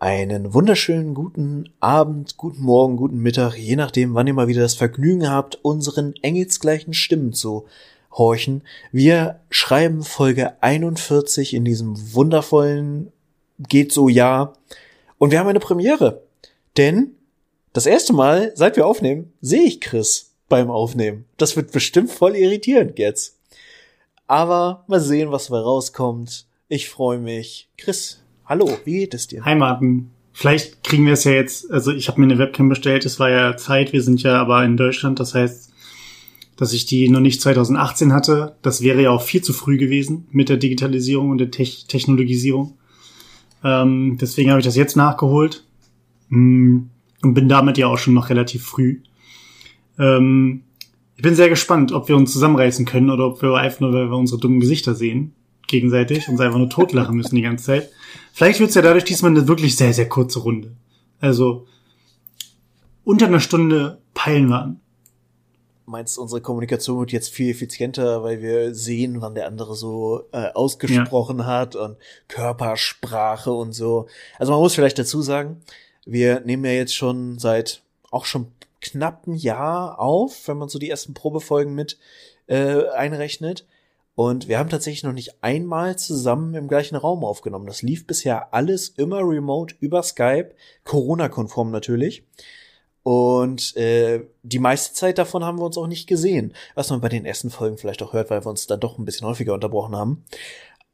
Einen wunderschönen guten Abend, guten Morgen, guten Mittag, je nachdem, wann ihr mal wieder das Vergnügen habt, unseren engelsgleichen Stimmen zu horchen. Wir schreiben Folge 41 in diesem wundervollen geht so Jahr und wir haben eine Premiere. Denn das erste Mal, seit wir aufnehmen, sehe ich Chris beim Aufnehmen. Das wird bestimmt voll irritierend jetzt. Aber mal sehen, was dabei rauskommt. Ich freue mich. Chris, hallo, wie geht es dir? Hi Martin. Vielleicht kriegen wir es ja jetzt, also ich habe mir eine Webcam bestellt, es war ja Zeit, wir sind ja aber in Deutschland, das heißt, dass ich die noch nicht 2018 hatte, das wäre ja auch viel zu früh gewesen mit der Digitalisierung und der Te Technologisierung. Ähm, deswegen habe ich das jetzt nachgeholt mm, und bin damit ja auch schon noch relativ früh. Ähm, ich bin sehr gespannt, ob wir uns zusammenreißen können oder ob wir einfach nur, weil wir unsere dummen Gesichter sehen, gegenseitig uns einfach nur totlachen müssen die ganze Zeit. Vielleicht wird's ja dadurch diesmal eine wirklich sehr, sehr kurze Runde. Also unter einer Stunde peilen wir an. Meinst du, unsere Kommunikation wird jetzt viel effizienter, weil wir sehen, wann der andere so äh, ausgesprochen ja. hat und Körpersprache und so. Also man muss vielleicht dazu sagen, wir nehmen ja jetzt schon seit auch schon knapp ein Jahr auf, wenn man so die ersten Probefolgen mit äh, einrechnet. Und wir haben tatsächlich noch nicht einmal zusammen im gleichen Raum aufgenommen. Das lief bisher alles immer remote über Skype, Corona-konform natürlich. Und äh, die meiste Zeit davon haben wir uns auch nicht gesehen. Was man bei den ersten Folgen vielleicht auch hört, weil wir uns dann doch ein bisschen häufiger unterbrochen haben.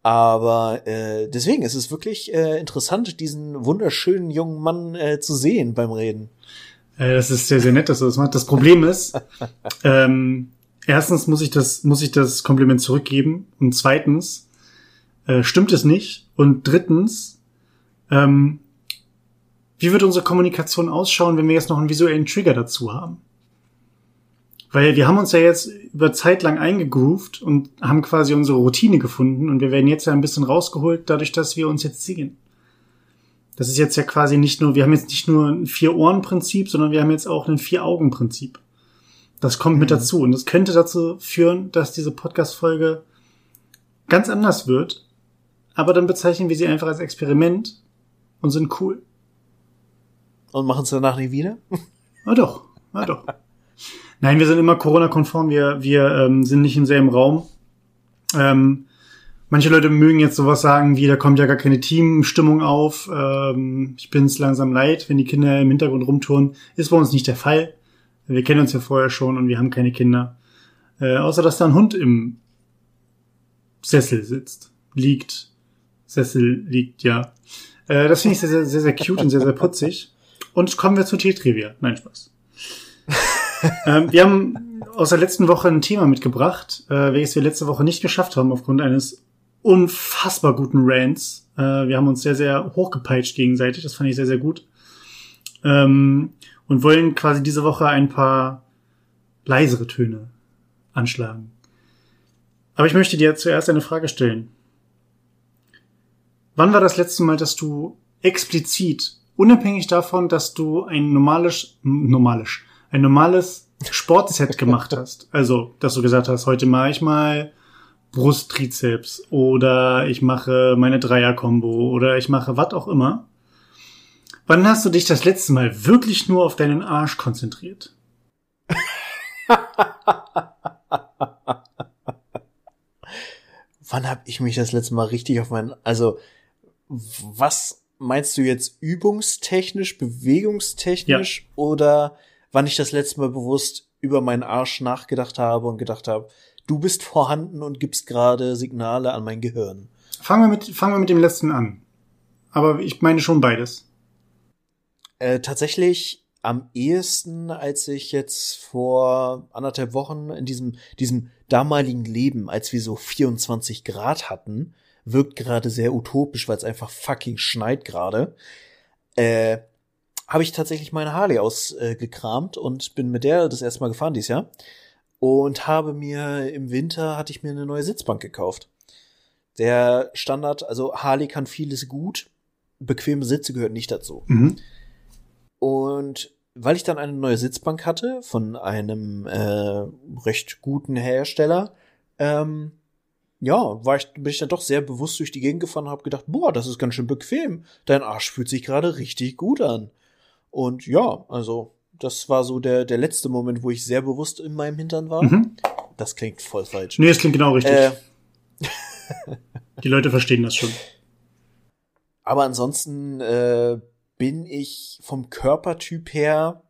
Aber äh, deswegen ist es wirklich äh, interessant, diesen wunderschönen jungen Mann äh, zu sehen beim Reden. Äh, das ist sehr, sehr nett, dass du das machst. Das Problem ist, ähm, erstens muss ich das, muss ich das Kompliment zurückgeben und zweitens äh, stimmt es nicht und drittens, ähm, wie wird unsere Kommunikation ausschauen, wenn wir jetzt noch einen visuellen Trigger dazu haben? Weil wir haben uns ja jetzt über Zeit lang eingegroovt und haben quasi unsere Routine gefunden und wir werden jetzt ja ein bisschen rausgeholt, dadurch, dass wir uns jetzt sehen. Das ist jetzt ja quasi nicht nur, wir haben jetzt nicht nur ein Vier-Ohren-Prinzip, sondern wir haben jetzt auch ein Vier-Augen-Prinzip. Das kommt mhm. mit dazu. Und das könnte dazu führen, dass diese Podcast-Folge ganz anders wird. Aber dann bezeichnen wir sie einfach als Experiment und sind cool. Und machen es danach nie wieder? Na doch, na doch. Nein, wir sind immer Corona-konform. Wir, wir ähm, sind nicht im selben Raum. Ähm, manche Leute mögen jetzt sowas sagen wie, da kommt ja gar keine Teamstimmung auf. Ähm, ich bin es langsam leid, wenn die Kinder im Hintergrund rumtouren. Ist bei uns nicht der Fall. Wir kennen uns ja vorher schon und wir haben keine Kinder. Äh, außer dass da ein Hund im Sessel sitzt. Liegt. Sessel liegt, ja. Äh, das finde ich sehr, sehr, sehr, sehr cute und sehr, sehr putzig. Und kommen wir zu Tiertrivia. Nein, Spaß. ähm, wir haben aus der letzten Woche ein Thema mitgebracht, äh, welches wir letzte Woche nicht geschafft haben aufgrund eines unfassbar guten Rants. Äh, wir haben uns sehr, sehr hochgepeitscht gegenseitig. Das fand ich sehr, sehr gut. Ähm, und wollen quasi diese Woche ein paar leisere Töne anschlagen. Aber ich möchte dir zuerst eine Frage stellen. Wann war das letzte Mal, dass du explizit, unabhängig davon, dass du ein normales, normales, ein normales Sportset gemacht hast, also, dass du gesagt hast, heute mache ich mal Brusttrizeps oder ich mache meine Dreier-Kombo oder ich mache was auch immer, Wann hast du dich das letzte Mal wirklich nur auf deinen Arsch konzentriert? Wann habe ich mich das letzte Mal richtig auf meinen, also was meinst du jetzt übungstechnisch, bewegungstechnisch ja. oder wann ich das letzte Mal bewusst über meinen Arsch nachgedacht habe und gedacht habe, du bist vorhanden und gibst gerade Signale an mein Gehirn? Fangen wir mit, fangen wir mit dem letzten an. Aber ich meine schon beides. Äh, tatsächlich am ehesten, als ich jetzt vor anderthalb Wochen in diesem, diesem damaligen Leben, als wir so 24 Grad hatten, wirkt gerade sehr utopisch, weil es einfach fucking schneit gerade, äh, habe ich tatsächlich meine Harley ausgekramt äh, und bin mit der das erste Mal gefahren dieses Jahr und habe mir im Winter hatte ich mir eine neue Sitzbank gekauft. Der Standard, also Harley kann vieles gut, bequeme Sitze gehört nicht dazu. Mhm. Und weil ich dann eine neue Sitzbank hatte von einem äh, recht guten Hersteller, ähm, ja, war ich, bin ich dann doch sehr bewusst durch die Gegend gefahren und habe gedacht, boah, das ist ganz schön bequem. Dein Arsch fühlt sich gerade richtig gut an. Und ja, also das war so der, der letzte Moment, wo ich sehr bewusst in meinem Hintern war. Mhm. Das klingt voll falsch. Nee, es klingt genau richtig. Äh, die Leute verstehen das schon. Aber ansonsten äh, bin ich vom Körpertyp her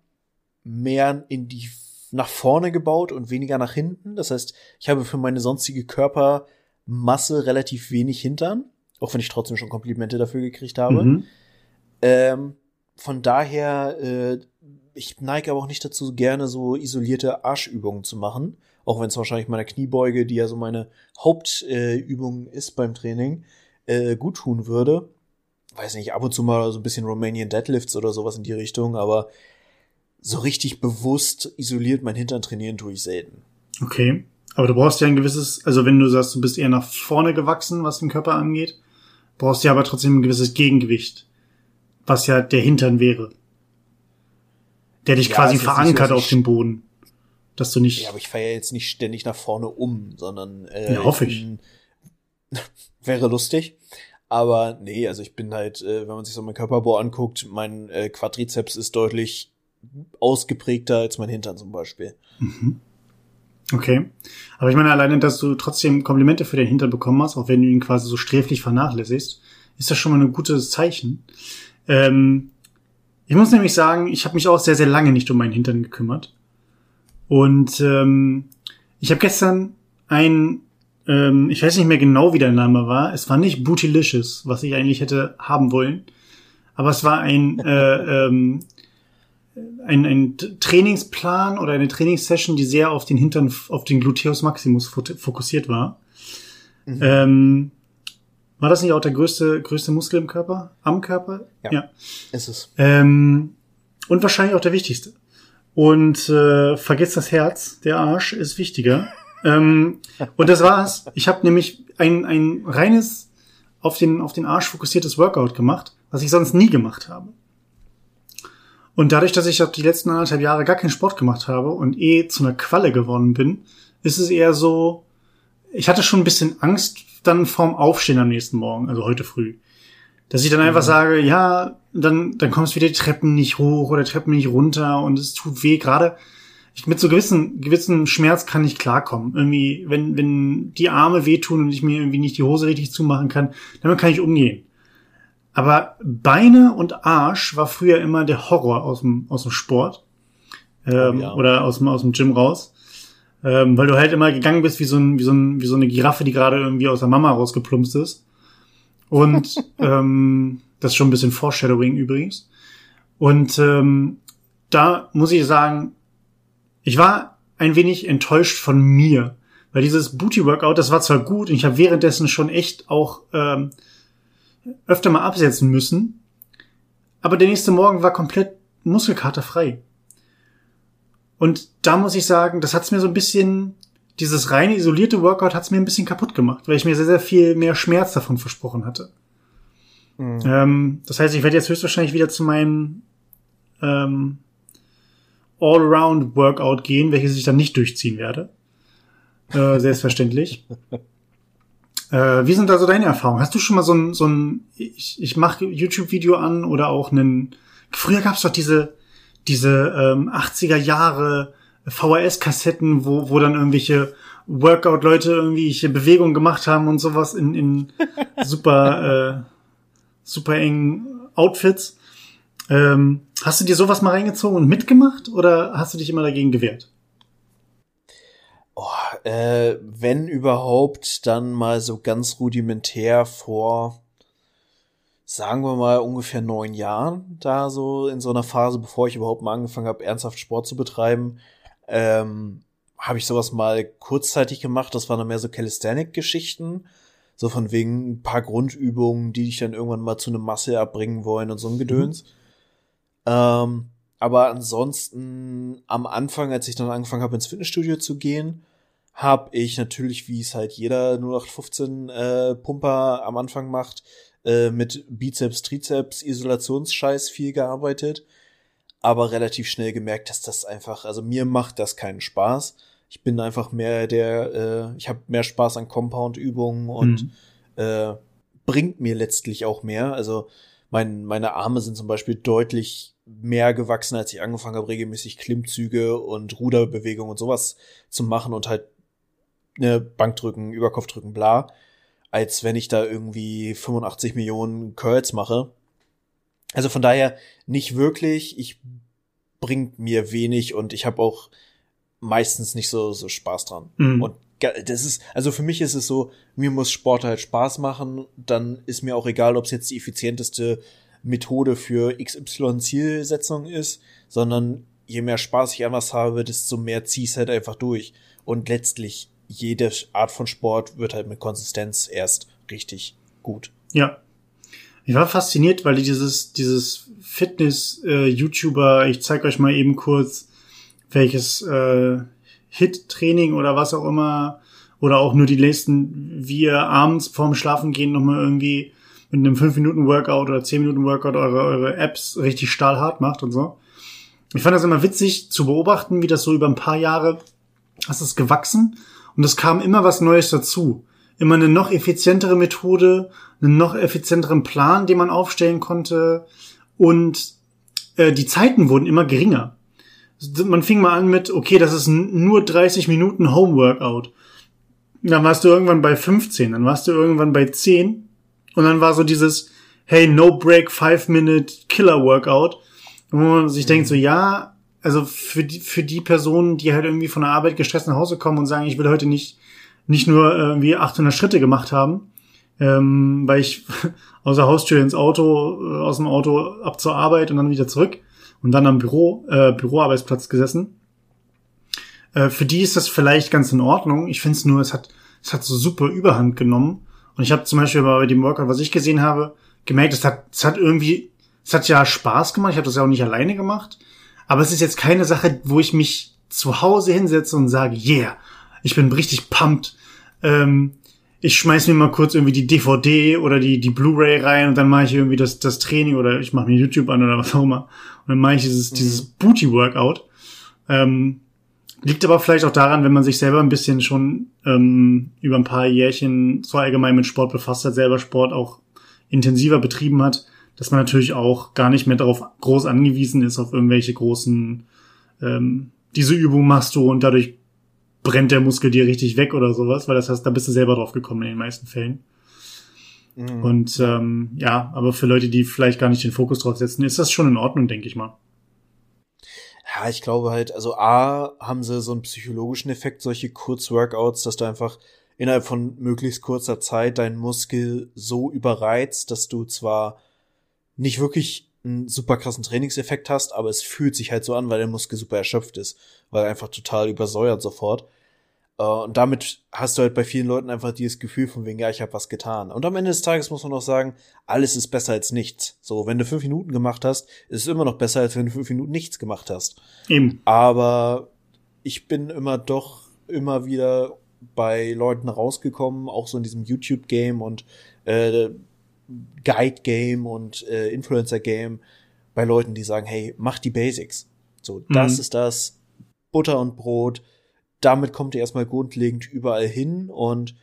mehr in die nach vorne gebaut und weniger nach hinten. Das heißt, ich habe für meine sonstige Körpermasse relativ wenig Hintern, auch wenn ich trotzdem schon Komplimente dafür gekriegt habe. Mhm. Ähm, von daher, äh, ich neige aber auch nicht dazu, gerne so isolierte Arschübungen zu machen. Auch wenn es wahrscheinlich meiner Kniebeuge, die ja so meine Hauptübung äh, ist beim Training, äh, gut tun würde. Weiß nicht, ab und zu mal so ein bisschen Romanian Deadlifts oder sowas in die Richtung, aber so richtig bewusst isoliert mein Hintern trainieren tue ich selten. Okay. Aber du brauchst ja ein gewisses, also wenn du sagst, du bist eher nach vorne gewachsen, was den Körper angeht, brauchst du ja aber trotzdem ein gewisses Gegengewicht, was ja der Hintern wäre. Der dich ja, quasi verankert so, auf dem Boden. Dass du nicht. Ja, aber ich fahre ja jetzt nicht ständig nach vorne um, sondern äh, ja, hoffe ich. wäre lustig. Aber nee, also ich bin halt, äh, wenn man sich so meinen Körperbau anguckt, mein äh, Quadrizeps ist deutlich ausgeprägter als mein Hintern zum Beispiel. Mhm. Okay. Aber ich meine, alleine, dass du trotzdem Komplimente für den Hintern bekommen hast, auch wenn du ihn quasi so sträflich vernachlässigst, ist das schon mal ein gutes Zeichen. Ähm, ich muss nämlich sagen, ich habe mich auch sehr, sehr lange nicht um meinen Hintern gekümmert. Und ähm, ich habe gestern ein, ähm, ich weiß nicht mehr genau, wie der Name war. Es war nicht Bootylicious, was ich eigentlich hätte haben wollen. Aber es war ein äh, ähm, ein, ein Trainingsplan oder eine Trainingssession, die sehr auf den Hintern, auf den Gluteus Maximus fokussiert war. Mhm. Ähm, war das nicht auch der größte, größte Muskel im Körper? Am Körper? Ja. ja. Ist es. Ähm, und wahrscheinlich auch der wichtigste. Und äh, vergiss das Herz, der Arsch ist wichtiger. Ähm, und das war's. Ich habe nämlich ein, ein reines auf den, auf den Arsch fokussiertes Workout gemacht, was ich sonst nie gemacht habe. Und dadurch, dass ich die letzten anderthalb Jahre gar keinen Sport gemacht habe und eh zu einer Qualle geworden bin, ist es eher so, ich hatte schon ein bisschen Angst dann vorm Aufstehen am nächsten Morgen, also heute früh. Dass ich dann einfach mhm. sage, ja, dann, dann kommst du wieder die Treppen nicht hoch oder Treppen nicht runter und es tut weh. Gerade ich, mit so gewissen, gewissen Schmerz kann ich klarkommen. Irgendwie, wenn, wenn die Arme wehtun und ich mir irgendwie nicht die Hose richtig zumachen kann, damit kann ich umgehen. Aber Beine und Arsch war früher immer der Horror aus dem, aus dem Sport. Ähm, ja. Oder aus dem, aus dem Gym raus. Ähm, weil du halt immer gegangen bist wie so, ein, wie, so ein, wie so eine Giraffe, die gerade irgendwie aus der Mama rausgeplumpst ist. Und ähm, das ist schon ein bisschen Foreshadowing übrigens. Und ähm, da muss ich sagen, ich war ein wenig enttäuscht von mir. Weil dieses Booty-Workout, das war zwar gut und ich habe währenddessen schon echt auch ähm, öfter mal absetzen müssen. Aber der nächste Morgen war komplett Muskelkater frei. Und da muss ich sagen, das hat's mir so ein bisschen, dieses reine isolierte Workout hat's mir ein bisschen kaputt gemacht, weil ich mir sehr, sehr viel mehr Schmerz davon versprochen hatte. Mhm. Ähm, das heißt, ich werde jetzt höchstwahrscheinlich wieder zu meinem ähm, All-Around-Workout gehen, welches ich dann nicht durchziehen werde. Äh, selbstverständlich. Äh, wie sind da so deine Erfahrungen? Hast du schon mal so ein, so ein ich, ich mache YouTube-Video an oder auch einen, früher gab's doch diese, diese ähm, 80er Jahre VHS-Kassetten, wo, wo dann irgendwelche Workout-Leute irgendwelche Bewegungen gemacht haben und sowas in, in super, äh, super engen Outfits. Ähm, hast du dir sowas mal reingezogen und mitgemacht oder hast du dich immer dagegen gewehrt? Oh, äh, wenn überhaupt, dann mal so ganz rudimentär vor, sagen wir mal, ungefähr neun Jahren, da so in so einer Phase, bevor ich überhaupt mal angefangen habe, ernsthaft Sport zu betreiben, ähm, habe ich sowas mal kurzzeitig gemacht. Das waren dann mehr so Calisthenic-Geschichten. So von wegen ein paar Grundübungen, die dich dann irgendwann mal zu einem Masse abbringen wollen und so ein Gedöns. Mhm. Ähm, aber ansonsten am Anfang, als ich dann angefangen habe, ins Fitnessstudio zu gehen, habe ich natürlich, wie es halt jeder 0815 äh, Pumper am Anfang macht, äh, mit Bizeps, Trizeps, Isolationsscheiß viel gearbeitet, aber relativ schnell gemerkt, dass das einfach, also mir macht das keinen Spaß. Ich bin einfach mehr der, äh, ich habe mehr Spaß an Compound-Übungen und mhm. äh, bringt mir letztlich auch mehr. Also mein, meine Arme sind zum Beispiel deutlich mehr gewachsen, als ich angefangen habe, regelmäßig Klimmzüge und Ruderbewegungen und sowas zu machen und halt ne Bankdrücken, Überkopfdrücken, bla, als wenn ich da irgendwie 85 Millionen Curls mache. Also von daher nicht wirklich. Ich bringt mir wenig und ich habe auch meistens nicht so so Spaß dran. Mhm. Und das ist, also für mich ist es so, mir muss Sport halt Spaß machen, dann ist mir auch egal, ob es jetzt die effizienteste Methode für XY-Zielsetzung ist, sondern je mehr Spaß ich an was habe, desto mehr zieh ich halt einfach durch. Und letztlich, jede Art von Sport wird halt mit Konsistenz erst richtig gut. Ja. Ich war fasziniert, weil dieses, dieses Fitness-YouTuber, äh, ich zeig euch mal eben kurz, welches äh, Hit-Training oder was auch immer, oder auch nur die nächsten, wie ihr abends vorm Schlafen gehen nochmal irgendwie mit einem 5-Minuten-Workout oder 10-Minuten-Workout eure, eure Apps richtig stahlhart macht und so. Ich fand das immer witzig zu beobachten, wie das so über ein paar Jahre, hast es gewachsen und es kam immer was Neues dazu. Immer eine noch effizientere Methode, einen noch effizienteren Plan, den man aufstellen konnte und äh, die Zeiten wurden immer geringer man fing mal an mit, okay, das ist nur 30 Minuten Homeworkout. Dann warst du irgendwann bei 15, dann warst du irgendwann bei 10 und dann war so dieses, hey, no break, 5 minute Killer Workout. wo man sich mhm. denkt so, ja, also für die, für die Personen, die halt irgendwie von der Arbeit gestresst nach Hause kommen und sagen, ich will heute nicht, nicht nur irgendwie 800 Schritte gemacht haben, ähm, weil ich aus der Haustür ins Auto, äh, aus dem Auto ab zur Arbeit und dann wieder zurück, und dann am Büro, äh, Büroarbeitsplatz gesessen. Äh, für die ist das vielleicht ganz in Ordnung. Ich finde es nur, es hat, es hat so super Überhand genommen. Und ich habe zum Beispiel bei dem Workout, was ich gesehen habe, gemerkt, es hat, es hat irgendwie, es hat ja Spaß gemacht. Ich habe das ja auch nicht alleine gemacht. Aber es ist jetzt keine Sache, wo ich mich zu Hause hinsetze und sage, yeah, ich bin richtig pumped. Ähm, ich schmeiß mir mal kurz irgendwie die DVD oder die, die Blu-ray rein und dann mache ich irgendwie das, das Training oder ich mache mir YouTube an oder was auch immer. Und dann mache ich dieses, mhm. dieses Booty-Workout. Ähm, liegt aber vielleicht auch daran, wenn man sich selber ein bisschen schon ähm, über ein paar Jährchen so allgemein mit Sport befasst hat, selber Sport auch intensiver betrieben hat, dass man natürlich auch gar nicht mehr darauf groß angewiesen ist, auf irgendwelche großen, ähm, diese Übung machst du und dadurch brennt der Muskel dir richtig weg oder sowas, weil das heißt, da bist du selber drauf gekommen in den meisten Fällen. Mhm. Und ähm, ja, aber für Leute, die vielleicht gar nicht den Fokus drauf setzen, ist das schon in Ordnung, denke ich mal. Ja, ich glaube halt, also A, haben sie so einen psychologischen Effekt, solche Kurzworkouts, dass du einfach innerhalb von möglichst kurzer Zeit deinen Muskel so überreizt, dass du zwar nicht wirklich einen super krassen Trainingseffekt hast, aber es fühlt sich halt so an, weil der Muskel super erschöpft ist, weil er einfach total übersäuert sofort. Uh, und damit hast du halt bei vielen Leuten einfach dieses Gefühl von wegen, ja, ich habe was getan. Und am Ende des Tages muss man auch sagen, alles ist besser als nichts. So, wenn du fünf Minuten gemacht hast, ist es immer noch besser, als wenn du fünf Minuten nichts gemacht hast. Eben. Aber ich bin immer doch immer wieder bei Leuten rausgekommen, auch so in diesem YouTube-Game und äh, Guide-Game und äh, Influencer-Game bei Leuten, die sagen, hey, mach die Basics. So, das mhm. ist das, Butter und Brot, damit kommt ihr erstmal grundlegend überall hin und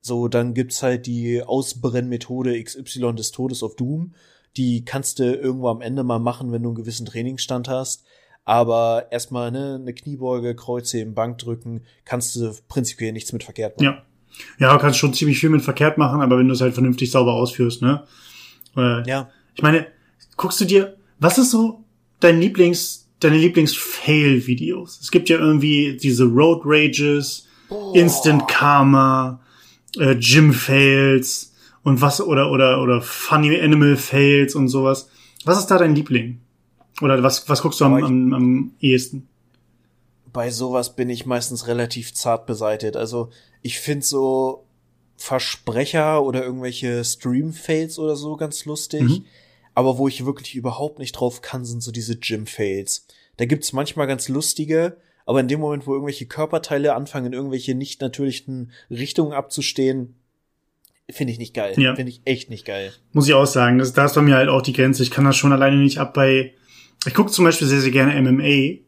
so, dann gibt's halt die Ausbrennmethode XY des Todes auf Doom. Die kannst du irgendwo am Ende mal machen, wenn du einen gewissen Trainingsstand hast. Aber erstmal ne, eine Kniebeuge, Kreuze im Bankdrücken, kannst du prinzipiell nichts mit verkehrt machen. Ja. Ja, du kannst schon ziemlich viel mit verkehrt machen, aber wenn du es halt vernünftig sauber ausführst, ne? Äh, ja. Ich meine, guckst du dir, was ist so dein Lieblings, deine Lieblings-Fail-Videos? Es gibt ja irgendwie diese Road Rages, oh. Instant Karma, äh, Gym Fails und was oder oder oder Funny Animal Fails und sowas. Was ist da dein Liebling? Oder was was guckst du am, am, am ehesten? Bei sowas bin ich meistens relativ zart beseitigt. Also ich finde so Versprecher oder irgendwelche Stream-Fails oder so ganz lustig. Mhm. Aber wo ich wirklich überhaupt nicht drauf kann, sind so diese Gym-Fails. Da gibt's manchmal ganz lustige, aber in dem Moment, wo irgendwelche Körperteile anfangen, in irgendwelche nicht natürlichen Richtungen abzustehen, finde ich nicht geil. Ja. Finde ich echt nicht geil. Muss ich auch sagen, das, da ist bei mir halt auch die Grenze. Ich kann das schon alleine nicht ab bei. Ich gucke zum Beispiel sehr, sehr gerne MMA.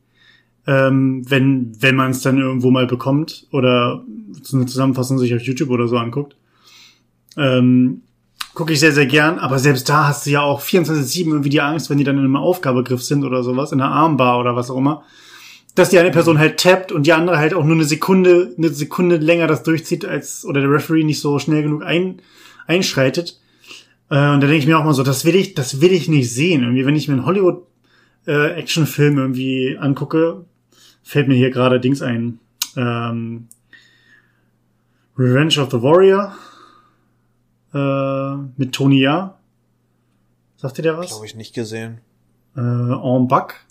ähm, wenn, wenn man es dann irgendwo mal bekommt oder so eine Zusammenfassung sich auf YouTube oder so anguckt. Ähm, gucke ich sehr, sehr gern, aber selbst da hast du ja auch 24-7 irgendwie die Angst, wenn die dann in einem Aufgabegriff sind oder sowas, in einer Armbar oder was auch immer, dass die eine Person halt tappt und die andere halt auch nur eine Sekunde, eine Sekunde länger das durchzieht, als, oder der Referee nicht so schnell genug ein, einschreitet. Äh, und da denke ich mir auch mal so, das will ich, das will ich nicht sehen. Irgendwie, wenn ich mir einen Hollywood äh, Actionfilm irgendwie angucke, fällt mir hier gerade Dings ein. Ähm, Revenge of the Warrior äh, mit Tony Ja. Sagt ihr der was? Glaube ich nicht gesehen. Äh, En Bac.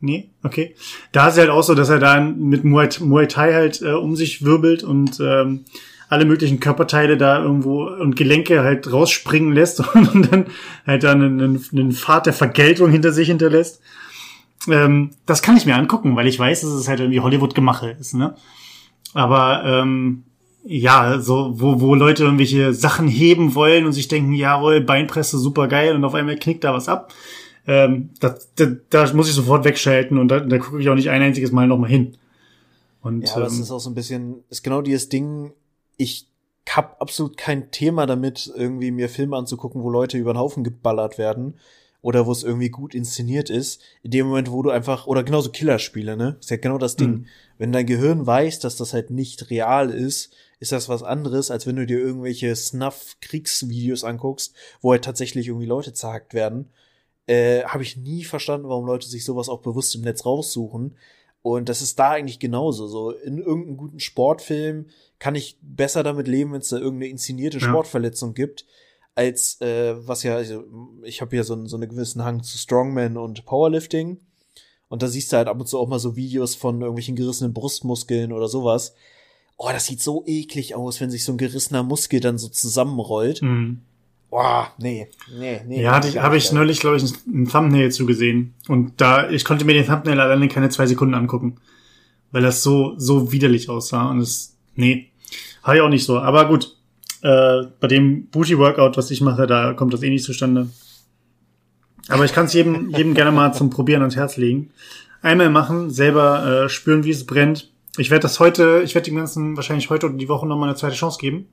Nee, okay. Da ist er halt auch so, dass er da mit Muay, Muay Thai halt äh, um sich wirbelt und ähm, alle möglichen Körperteile da irgendwo und Gelenke halt rausspringen lässt und dann halt dann einen, einen Pfad der Vergeltung hinter sich hinterlässt. Ähm, das kann ich mir angucken, weil ich weiß, dass es halt irgendwie Hollywood-Gemache ist, ne? Aber ähm, ja, so, wo, wo Leute irgendwelche Sachen heben wollen und sich denken, jawohl, Beinpresse super geil und auf einmal knickt da was ab. Ähm, da, da, da muss ich sofort wegschalten und da, da gucke ich auch nicht ein einziges Mal nochmal hin. Und, ja, das ähm, ist auch so ein bisschen, ist genau dieses Ding, ich hab absolut kein Thema damit, irgendwie mir Filme anzugucken, wo Leute über den Haufen geballert werden oder wo es irgendwie gut inszeniert ist. In dem Moment, wo du einfach, oder genauso Killerspiele, ne? Ist ja genau das Ding. Mhm. Wenn dein Gehirn weiß, dass das halt nicht real ist, ist das was anderes, als wenn du dir irgendwelche Snuff-Kriegsvideos anguckst, wo halt tatsächlich irgendwie Leute zerhackt werden. Äh, Habe ich nie verstanden, warum Leute sich sowas auch bewusst im Netz raussuchen. Und das ist da eigentlich genauso. So in irgendeinem guten Sportfilm kann ich besser damit leben, wenn es da irgendeine inszenierte ja. Sportverletzung gibt, als äh, was ja, also ich habe ja so, so einen gewissen Hang zu Strongman und Powerlifting. Und da siehst du halt ab und zu auch mal so Videos von irgendwelchen gerissenen Brustmuskeln oder sowas. Oh, das sieht so eklig aus, wenn sich so ein gerissener Muskel dann so zusammenrollt. Mhm. Boah, nee, nee, nee. Ja, hatte ich, habe ich neulich, glaube ich, ein Thumbnail zugesehen. Und da, ich konnte mir den Thumbnail alleine keine zwei Sekunden angucken. Weil das so, so widerlich aussah. Und es, nee, habe ich auch nicht so. Aber gut, äh, bei dem Booty-Workout, was ich mache, da kommt das eh nicht zustande. Aber ich kann es jedem, jedem gerne mal zum Probieren ans Herz legen. Einmal machen, selber äh, spüren, wie es brennt. Ich werde das heute, ich werde dem Ganzen wahrscheinlich heute oder die Woche nochmal eine zweite Chance geben.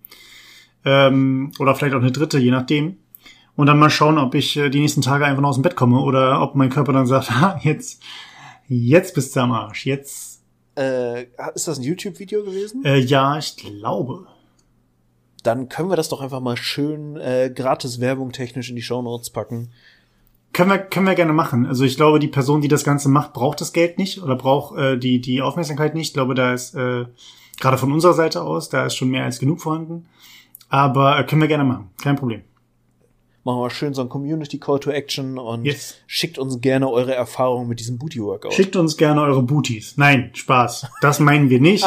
Ähm, oder vielleicht auch eine dritte, je nachdem. Und dann mal schauen, ob ich äh, die nächsten Tage einfach noch aus dem Bett komme oder ob mein Körper dann sagt, ha, jetzt, jetzt bist du am Arsch, jetzt. Äh, ist das ein YouTube-Video gewesen? Äh, ja, ich glaube. Dann können wir das doch einfach mal schön äh, gratis Werbung technisch in die Show Notes packen. Können wir, können wir gerne machen. Also ich glaube, die Person, die das Ganze macht, braucht das Geld nicht oder braucht äh, die, die Aufmerksamkeit nicht. Ich glaube, da ist äh, gerade von unserer Seite aus, da ist schon mehr als genug vorhanden. Aber äh, können wir gerne machen. Kein Problem machen wir schön so ein Community Call to Action und yes. schickt uns gerne eure Erfahrungen mit diesem Booty Workout. Schickt uns gerne eure Booties. Nein, Spaß. Das meinen wir nicht.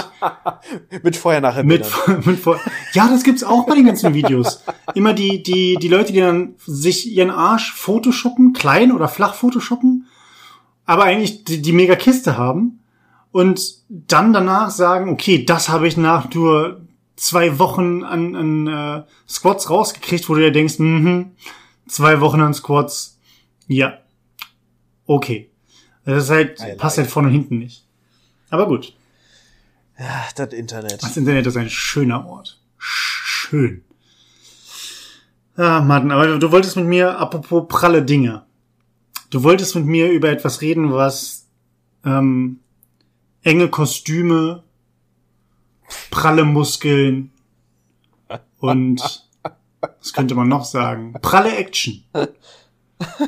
mit vorher nachher mit, mit vor Ja, das gibt's auch bei den ganzen Videos. Immer die die die Leute, die dann sich ihren Arsch photoshoppen, klein oder flach photoshoppen, aber eigentlich die, die mega Kiste haben und dann danach sagen, okay, das habe ich nach nur zwei Wochen an, an äh, Squats rausgekriegt, wo du dir denkst, mhm, zwei Wochen an Squats, ja, okay. Das ist halt, I passt halt vorne und hinten nicht. Aber gut. Ja, das Internet. Das Internet ist ein schöner Ort. Schön. Ah, Martin, aber du wolltest mit mir, apropos pralle Dinge. Du wolltest mit mir über etwas reden, was ähm, enge Kostüme pralle Muskeln und was könnte man noch sagen? Pralle Action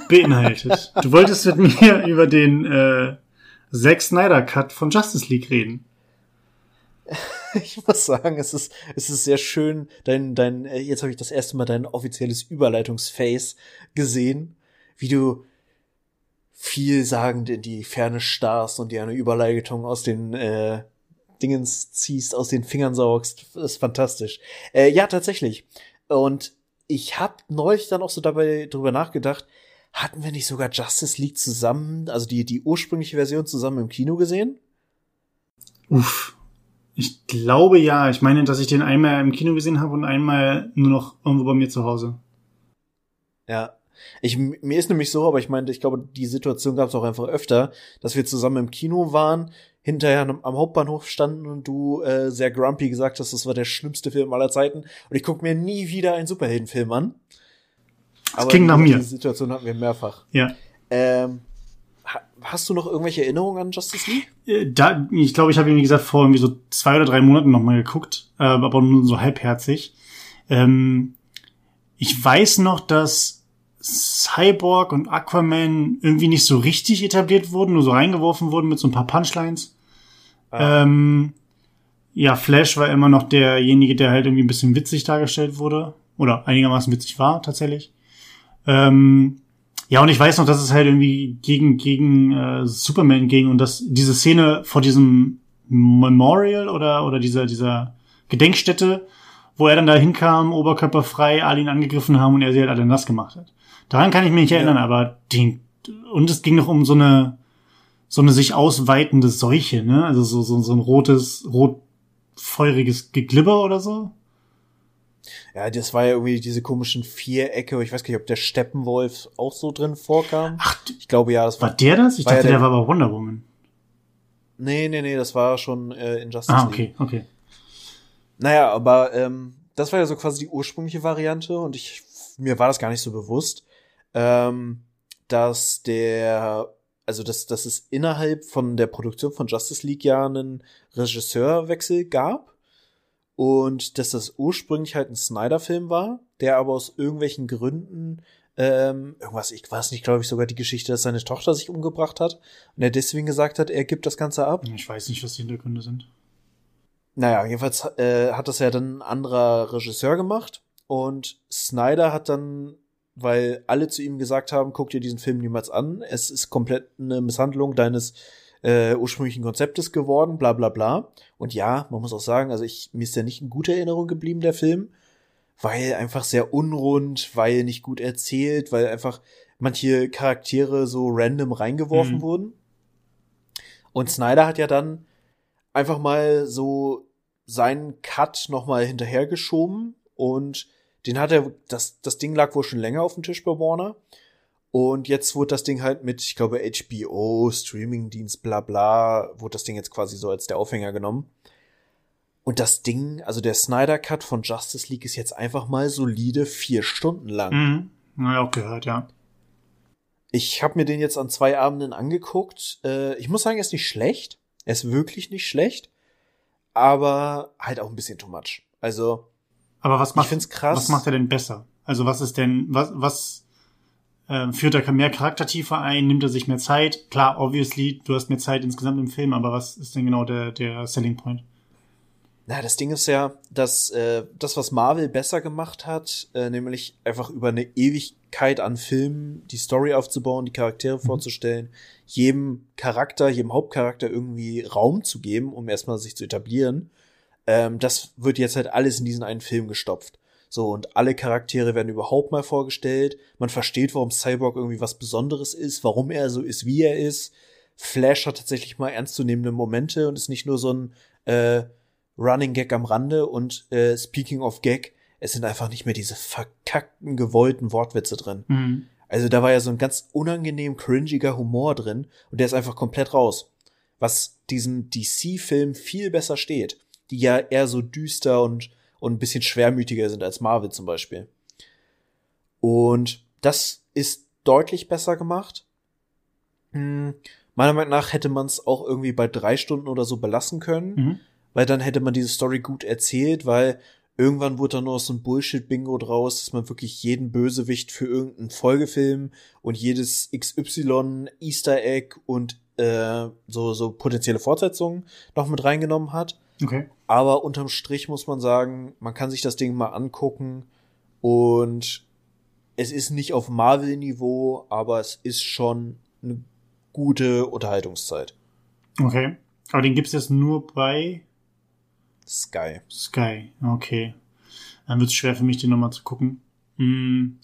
beinhaltet. Du wolltest mit mir über den äh, Zack Snyder Cut von Justice League reden. Ich muss sagen, es ist, es ist sehr schön, dein, dein, äh, jetzt habe ich das erste Mal dein offizielles Überleitungsface gesehen, wie du vielsagend in die Ferne starrst und dir eine Überleitung aus den äh, Dingens ziehst, aus den Fingern saugst. Das ist fantastisch. Äh, ja, tatsächlich. Und ich habe neulich dann auch so dabei drüber nachgedacht, hatten wir nicht sogar Justice League zusammen, also die, die ursprüngliche Version zusammen im Kino gesehen? Uff. Ich glaube ja. Ich meine, dass ich den einmal im Kino gesehen habe und einmal nur noch irgendwo bei mir zu Hause. Ja. Ich, mir ist nämlich so, aber ich meinte, ich glaube, die Situation gab es auch einfach öfter, dass wir zusammen im Kino waren, hinterher am, Hauptbahnhof standen und du äh, sehr grumpy gesagt hast, das war der schlimmste Film aller Zeiten und ich gucke mir nie wieder einen Superheldenfilm an. Das aber ging nach mir. Die Situation hatten wir mehrfach. Ja. Ähm, hast du noch irgendwelche Erinnerungen an Justice League? Äh, da, ich glaube, ich habe wie gesagt vor irgendwie so zwei oder drei Monaten noch mal geguckt, äh, aber nur so halbherzig. Ähm, ich weiß noch, dass Cyborg und Aquaman irgendwie nicht so richtig etabliert wurden, nur so reingeworfen wurden mit so ein paar Punchlines. Ah. Ähm, ja, Flash war immer noch derjenige, der halt irgendwie ein bisschen witzig dargestellt wurde. Oder einigermaßen witzig war, tatsächlich. Ähm, ja, und ich weiß noch, dass es halt irgendwie gegen, gegen äh, Superman ging und dass diese Szene vor diesem Memorial oder, oder dieser, dieser Gedenkstätte, wo er dann da hinkam, oberkörperfrei, alle ihn angegriffen haben und er sie halt alle nass gemacht hat. Daran kann ich mich nicht erinnern, ja. aber den, und es ging noch um so eine, so eine sich ausweitende Seuche, ne? Also so, so, so ein rotes, rotfeuriges Geglibber oder so. Ja, das war ja irgendwie diese komischen Vierecke. Ich weiß gar nicht, ob der Steppenwolf auch so drin vorkam. Ach, ich glaube ja. Das war, war der das? Ich war dachte, ja der, der, war aber Wonder Woman. Nee, nee, nee, das war schon äh, in Justice ah, okay, League. okay. Naja, aber ähm, das war ja so quasi die ursprüngliche Variante und ich mir war das gar nicht so bewusst, ähm, dass der also dass, dass es innerhalb von der Produktion von Justice League ja einen Regisseurwechsel gab und dass das ursprünglich halt ein Snyder-Film war, der aber aus irgendwelchen Gründen ähm, irgendwas, ich weiß nicht, glaube ich, sogar die Geschichte, dass seine Tochter sich umgebracht hat und er deswegen gesagt hat, er gibt das Ganze ab. Ich weiß nicht, was die Hintergründe sind. Naja, jedenfalls äh, hat das ja dann ein anderer Regisseur gemacht und Snyder hat dann, weil alle zu ihm gesagt haben, guck dir diesen Film niemals an, es ist komplett eine Misshandlung deines äh, ursprünglichen Konzeptes geworden, bla bla bla. Und ja, man muss auch sagen, also ich, mir ist ja nicht in guter Erinnerung geblieben, der Film, weil einfach sehr unrund, weil nicht gut erzählt, weil einfach manche Charaktere so random reingeworfen mhm. wurden. Und Snyder hat ja dann einfach mal so seinen Cut nochmal hinterhergeschoben und den hat er, das, das Ding lag wohl schon länger auf dem Tisch bei Warner und jetzt wurde das Ding halt mit, ich glaube, HBO, Streamingdienst, bla bla, wurde das Ding jetzt quasi so als der Aufhänger genommen. Und das Ding, also der Snyder Cut von Justice League ist jetzt einfach mal solide vier Stunden lang. Mhm. Na auch gehört, ja. Ich habe mir den jetzt an zwei Abenden angeguckt. Äh, ich muss sagen, er ist nicht schlecht. Er ist wirklich nicht schlecht. Aber halt auch ein bisschen too much. Also. Aber was macht, ich find's krass. was macht er denn besser? Also was ist denn, was, was ähm, führt er mehr Charaktertiefe ein, nimmt er sich mehr Zeit. Klar, obviously, du hast mehr Zeit insgesamt im Film, aber was ist denn genau der, der Selling Point? Na, das Ding ist ja, dass äh, das, was Marvel besser gemacht hat, äh, nämlich einfach über eine Ewigkeit an Filmen die Story aufzubauen, die Charaktere mhm. vorzustellen, jedem Charakter, jedem Hauptcharakter irgendwie Raum zu geben, um erstmal sich zu etablieren, ähm, das wird jetzt halt alles in diesen einen Film gestopft. So, und alle Charaktere werden überhaupt mal vorgestellt. Man versteht, warum Cyborg irgendwie was Besonderes ist, warum er so ist, wie er ist. Flash hat tatsächlich mal ernstzunehmende Momente und ist nicht nur so ein äh, Running Gag am Rande. Und äh, speaking of Gag, es sind einfach nicht mehr diese verkackten, gewollten Wortwitze drin. Mhm. Also da war ja so ein ganz unangenehm cringiger Humor drin und der ist einfach komplett raus. Was diesem DC-Film viel besser steht, die ja eher so düster und und ein bisschen schwermütiger sind als Marvel zum Beispiel. Und das ist deutlich besser gemacht. Hm, meiner Meinung nach hätte man es auch irgendwie bei drei Stunden oder so belassen können, mhm. weil dann hätte man diese Story gut erzählt, weil irgendwann wurde dann nur so ein Bullshit-Bingo draus, dass man wirklich jeden Bösewicht für irgendeinen Folgefilm und jedes XY Easter Egg und äh, so, so potenzielle Fortsetzungen noch mit reingenommen hat. Okay. Aber unterm Strich muss man sagen, man kann sich das Ding mal angucken und es ist nicht auf Marvel-Niveau, aber es ist schon eine gute Unterhaltungszeit. Okay. Aber den gibt's jetzt nur bei Sky. Sky, okay. Dann wird's schwer für mich, den nochmal zu gucken. Hm.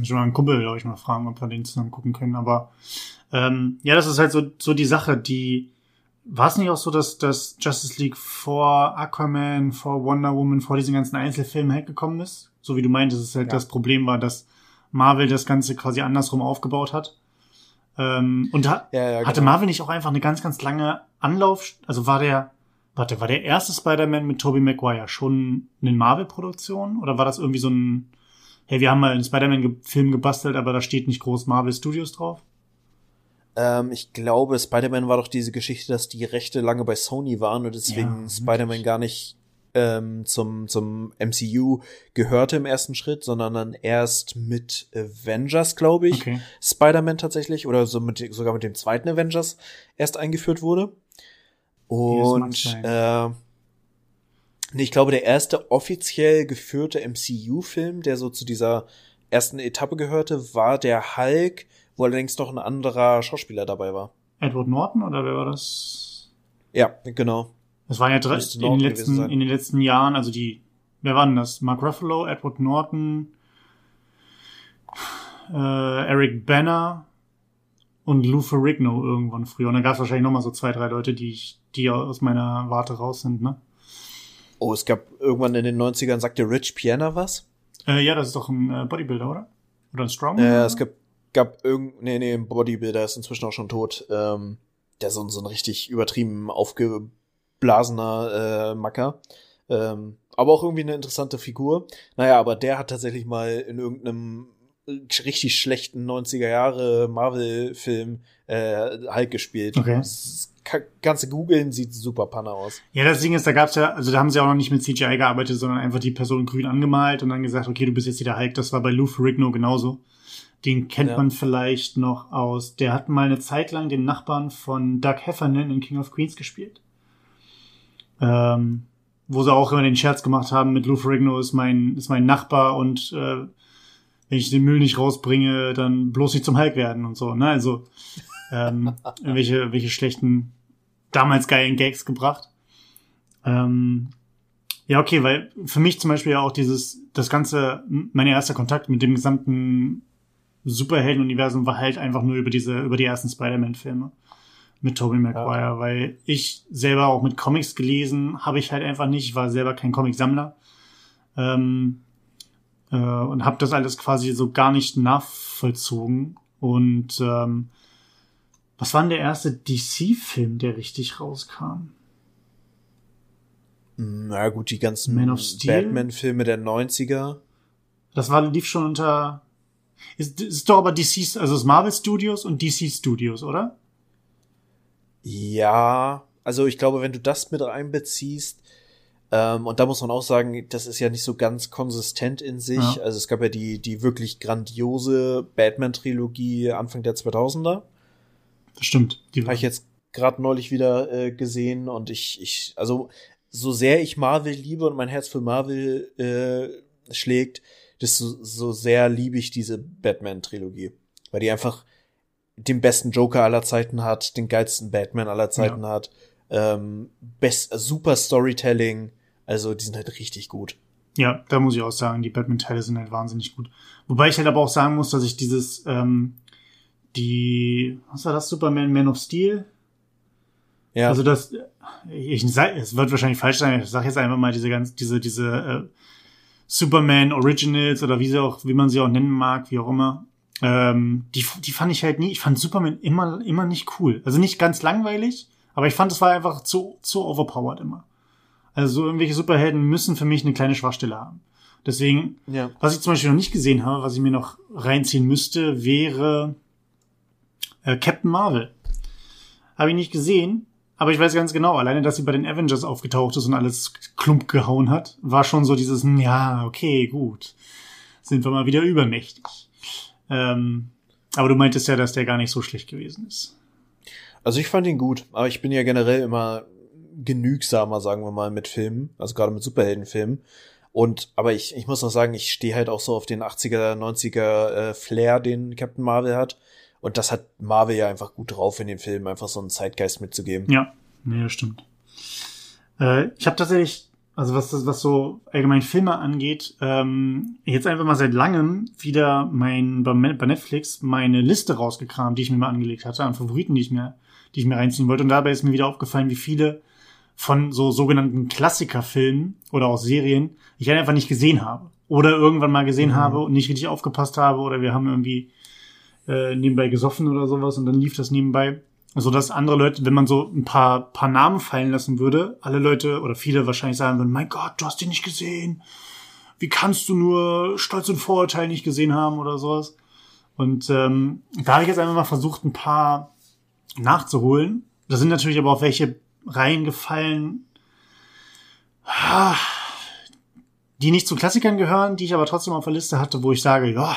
Ich mal einen Kumpel, glaube ich, mal fragen, ob wir den zusammen gucken können. Aber ähm, ja, das ist halt so, so die Sache, die war es nicht auch so, dass, dass Justice League vor Aquaman, vor Wonder Woman, vor diesen ganzen Einzelfilmen halt gekommen ist? So wie du meintest, es halt ja. das Problem war, dass Marvel das Ganze quasi andersrum aufgebaut hat. Ähm, und ha Ja, ja, hatte genau. Marvel nicht auch einfach eine ganz, ganz lange Anlauf, also war der, warte, war der erste Spider-Man mit Tobey Maguire schon eine Marvel-Produktion oder war das irgendwie so ein, hey, wir haben mal einen Spider-Man-Film gebastelt, aber da steht nicht groß Marvel Studios drauf? Ähm, ich glaube, Spider-Man war doch diese Geschichte, dass die Rechte lange bei Sony waren und deswegen Ja, Spider-Man gar nicht ähm, zum, zum MCU gehörte im ersten Schritt, sondern dann erst mit Avengers, glaube ich, Okay. Spider-Man tatsächlich oder so mit, sogar mit dem zweiten Avengers erst eingeführt wurde. Und äh, nee, ich glaube, der erste offiziell geführte MCU-Film, der so zu dieser ersten Etappe gehörte, war der Hulk, wo allerdings noch ein anderer Schauspieler dabei war. Edward Norton oder wer war das? Ja, genau. Das war ja drei, in den, letzten, in den letzten Jahren, also die, wer war denn das? Mark Ruffalo, Edward Norton, äh, Eric Banner und Lou Ferrigno irgendwann früher. Und dann gab es wahrscheinlich noch mal so zwei, drei Leute, die ich, die aus meiner Warte raus sind, ne? Oh, es gab irgendwann in den 90ern, sagte Rich Piana was? Äh, ja, das ist doch ein äh, Bodybuilder, oder? Oder ein Strongman? Äh, es gab, gab irgend, nee, nee, ein Bodybuilder ist inzwischen auch schon tot, ähm, der so, so ein richtig übertrieben aufgeblasener äh, Macker. Ähm, aber auch irgendwie eine interessante Figur. Naja, aber der hat tatsächlich mal in irgendeinem richtig schlechten 90er Jahre Marvel-Film äh, Hulk gespielt. Okay. Das du googeln, sieht super Panne aus. Ja, das Ding ist, da gab's ja, also da haben sie auch noch nicht mit CGI gearbeitet, sondern einfach die Person grün angemalt und dann gesagt, okay, du bist jetzt hier der Hulk. Das war bei Lou Ferrigno genauso. Den kennt Ja. man vielleicht noch aus, der hat mal eine Zeit lang den Nachbarn von Doug Heffernan in King of Queens gespielt. Ähm, wo sie auch immer den Scherz gemacht haben, mit Lou Ferrigno ist mein, ist mein Nachbar und äh, wenn ich den Müll nicht rausbringe, dann bloß nicht zum Hulk werden und so, ne? Also ähm, welche, welche schlechten, damals geilen Gags gebracht. Ähm, ja, okay, weil für mich zum Beispiel ja auch dieses, das ganze, mein erster Kontakt mit dem gesamten Superhelden-Universum war halt einfach nur über diese, über die ersten Spider-Man-Filme mit Tobey Maguire, weil ich selber auch mit Comics gelesen habe ich halt einfach nicht, ich war selber kein Comicsammler ähm, äh, und habe das alles quasi so gar nicht nachvollzogen und ähm, was war denn der erste DC-Film, der richtig rauskam? Na gut, die ganzen? Batman-Filme der 90er. Das war, lief schon unter. Ist, ist doch aber DC, also es Marvel Studios und DC Studios, oder? Ja, also ich glaube, wenn du das mit einbeziehst, ähm, und da muss man auch sagen, das ist ja nicht so ganz konsistent in sich. Ja. Also es gab ja die, die wirklich grandiose Batman-Trilogie Anfang der 2000er. Das stimmt. Die Habe ich jetzt gerade neulich wieder äh, gesehen und ich, ich, also so sehr ich Marvel liebe und mein Herz für Marvel äh, schlägt, desto so sehr liebe ich diese Batman-Trilogie. Weil die einfach den besten Joker aller Zeiten hat, den geilsten Batman aller Zeiten hat, ähm, best, super Storytelling, also die sind halt richtig gut. Ja, da muss ich auch sagen, die Batman-Teile sind halt wahnsinnig gut. Wobei ich halt aber auch sagen muss, dass ich dieses, ähm, die, was war das, Superman Man of Steel? Ja, Also das, ich sag, es wird wahrscheinlich falsch sein, ich sag jetzt einfach mal diese ganz, diese, diese äh, Superman Originals oder wie sie auch, wie man sie auch nennen mag, wie auch immer. Ähm, die, die fand ich halt nie, ich fand Superman immer, immer nicht cool. Also nicht ganz langweilig, aber ich fand, es war einfach zu, zu overpowered immer. Also so irgendwelche Superhelden müssen für mich eine kleine Schwachstelle haben. Deswegen, ja. was ich zum Beispiel noch nicht gesehen habe, was ich mir noch reinziehen müsste, wäre äh, Captain Marvel. Habe ich nicht gesehen, aber ich weiß ganz genau, alleine, dass sie bei den Avengers aufgetaucht ist und alles klump gehauen hat, war schon so dieses, hm, ja, okay, gut. Sind wir mal wieder übermächtig. Ähm, aber du meintest ja, dass der gar nicht so schlecht gewesen ist. Also ich fand ihn gut, aber ich bin ja generell immer genügsamer, sagen wir mal, mit Filmen, also gerade mit Superheldenfilmen. Und aber ich, ich muss noch sagen, ich stehe halt auch so auf den 80er, 90er äh, Flair, den Captain Marvel hat. Und das hat Marvel ja einfach gut drauf in den Filmen, einfach so einen Zeitgeist mitzugeben. Ja, das stimmt. Äh, ich habe tatsächlich, also was das, was so allgemein Filme angeht, ähm, jetzt einfach mal seit langem wieder mein bei, bei Netflix meine Liste rausgekramt, die ich mir mal angelegt hatte, an Favoriten, die ich mir, die ich mir reinziehen wollte. Und dabei ist mir wieder aufgefallen, wie viele von so sogenannten Klassikerfilmen oder auch Serien ich halt einfach nicht gesehen habe. oder irgendwann mal gesehen mhm. habe und nicht richtig aufgepasst habe oder wir haben irgendwie äh, nebenbei gesoffen oder sowas und dann lief das nebenbei. So dass andere Leute, wenn man so ein paar, paar Namen fallen lassen würde, alle Leute oder viele wahrscheinlich sagen würden, mein Gott, du hast den nicht gesehen. Wie kannst du nur Stolz und Vorurteil nicht gesehen haben oder sowas? Und ähm, da habe ich jetzt einfach mal versucht, ein paar nachzuholen. Da sind natürlich aber auch welche reingefallen, ah, die nicht zu Klassikern gehören, die ich aber trotzdem auf der Liste hatte, wo ich sage, ja,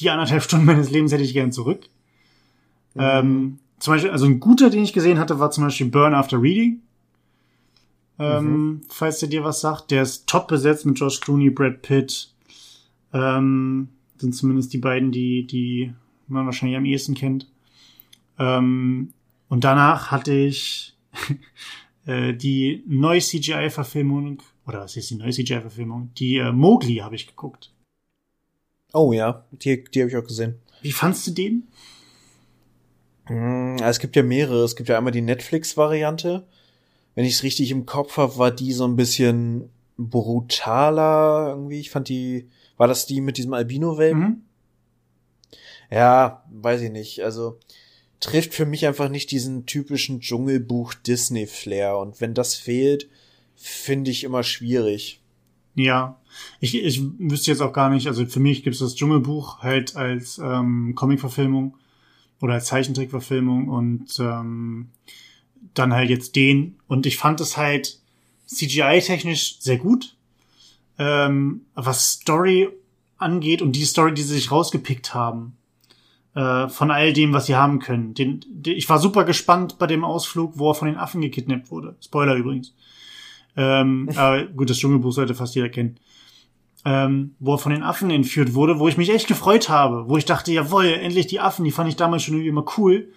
die anderthalb Stunden meines Lebens hätte ich gern zurück. Mhm. Ähm, zum Beispiel, also ein guter, den ich gesehen hatte, war zum Beispiel Burn After Reading. Ähm, mhm. Falls der dir was sagt. Der ist top besetzt mit Josh Clooney, Brad Pitt. Ähm, sind zumindest die beiden, die, die man wahrscheinlich am ehesten kennt. Ähm, und danach hatte ich äh, die neue CGI-Verfilmung, oder was ist die neue CGI-Verfilmung? Die äh, Mowgli habe ich geguckt. Oh ja, die, die habe ich auch gesehen. Wie fandst du den? Hm, es gibt ja mehrere. Es gibt ja einmal die Netflix-Variante. Wenn ich es richtig im Kopf habe, war die so ein bisschen brutaler irgendwie. Ich fand die, war das die mit diesem Albino-Welpen? Mhm. Ja, weiß ich nicht. Also trifft für mich einfach nicht diesen typischen Dschungelbuch-Disney-Flair. Und wenn das fehlt, finde ich immer schwierig. Ja, ich, ich wüsste jetzt auch gar nicht, also für mich gibt es das Dschungelbuch halt als ähm, Comic-Verfilmung oder als Zeichentrick-Verfilmung und ähm, dann halt jetzt den. Und ich fand es halt CGI-technisch sehr gut. Ähm, was Story angeht und die Story, die sie sich rausgepickt haben, äh, von all dem, was sie haben können. Den, den, ich war super gespannt bei dem Ausflug, wo er von den Affen gekidnappt wurde. Spoiler übrigens. Ähm, aber gut, das Dschungelbuch sollte fast jeder kennen ähm, wo er von den Affen entführt wurde, wo ich mich echt gefreut habe, wo ich dachte, jawohl, endlich die Affen, die fand ich damals schon irgendwie immer cool.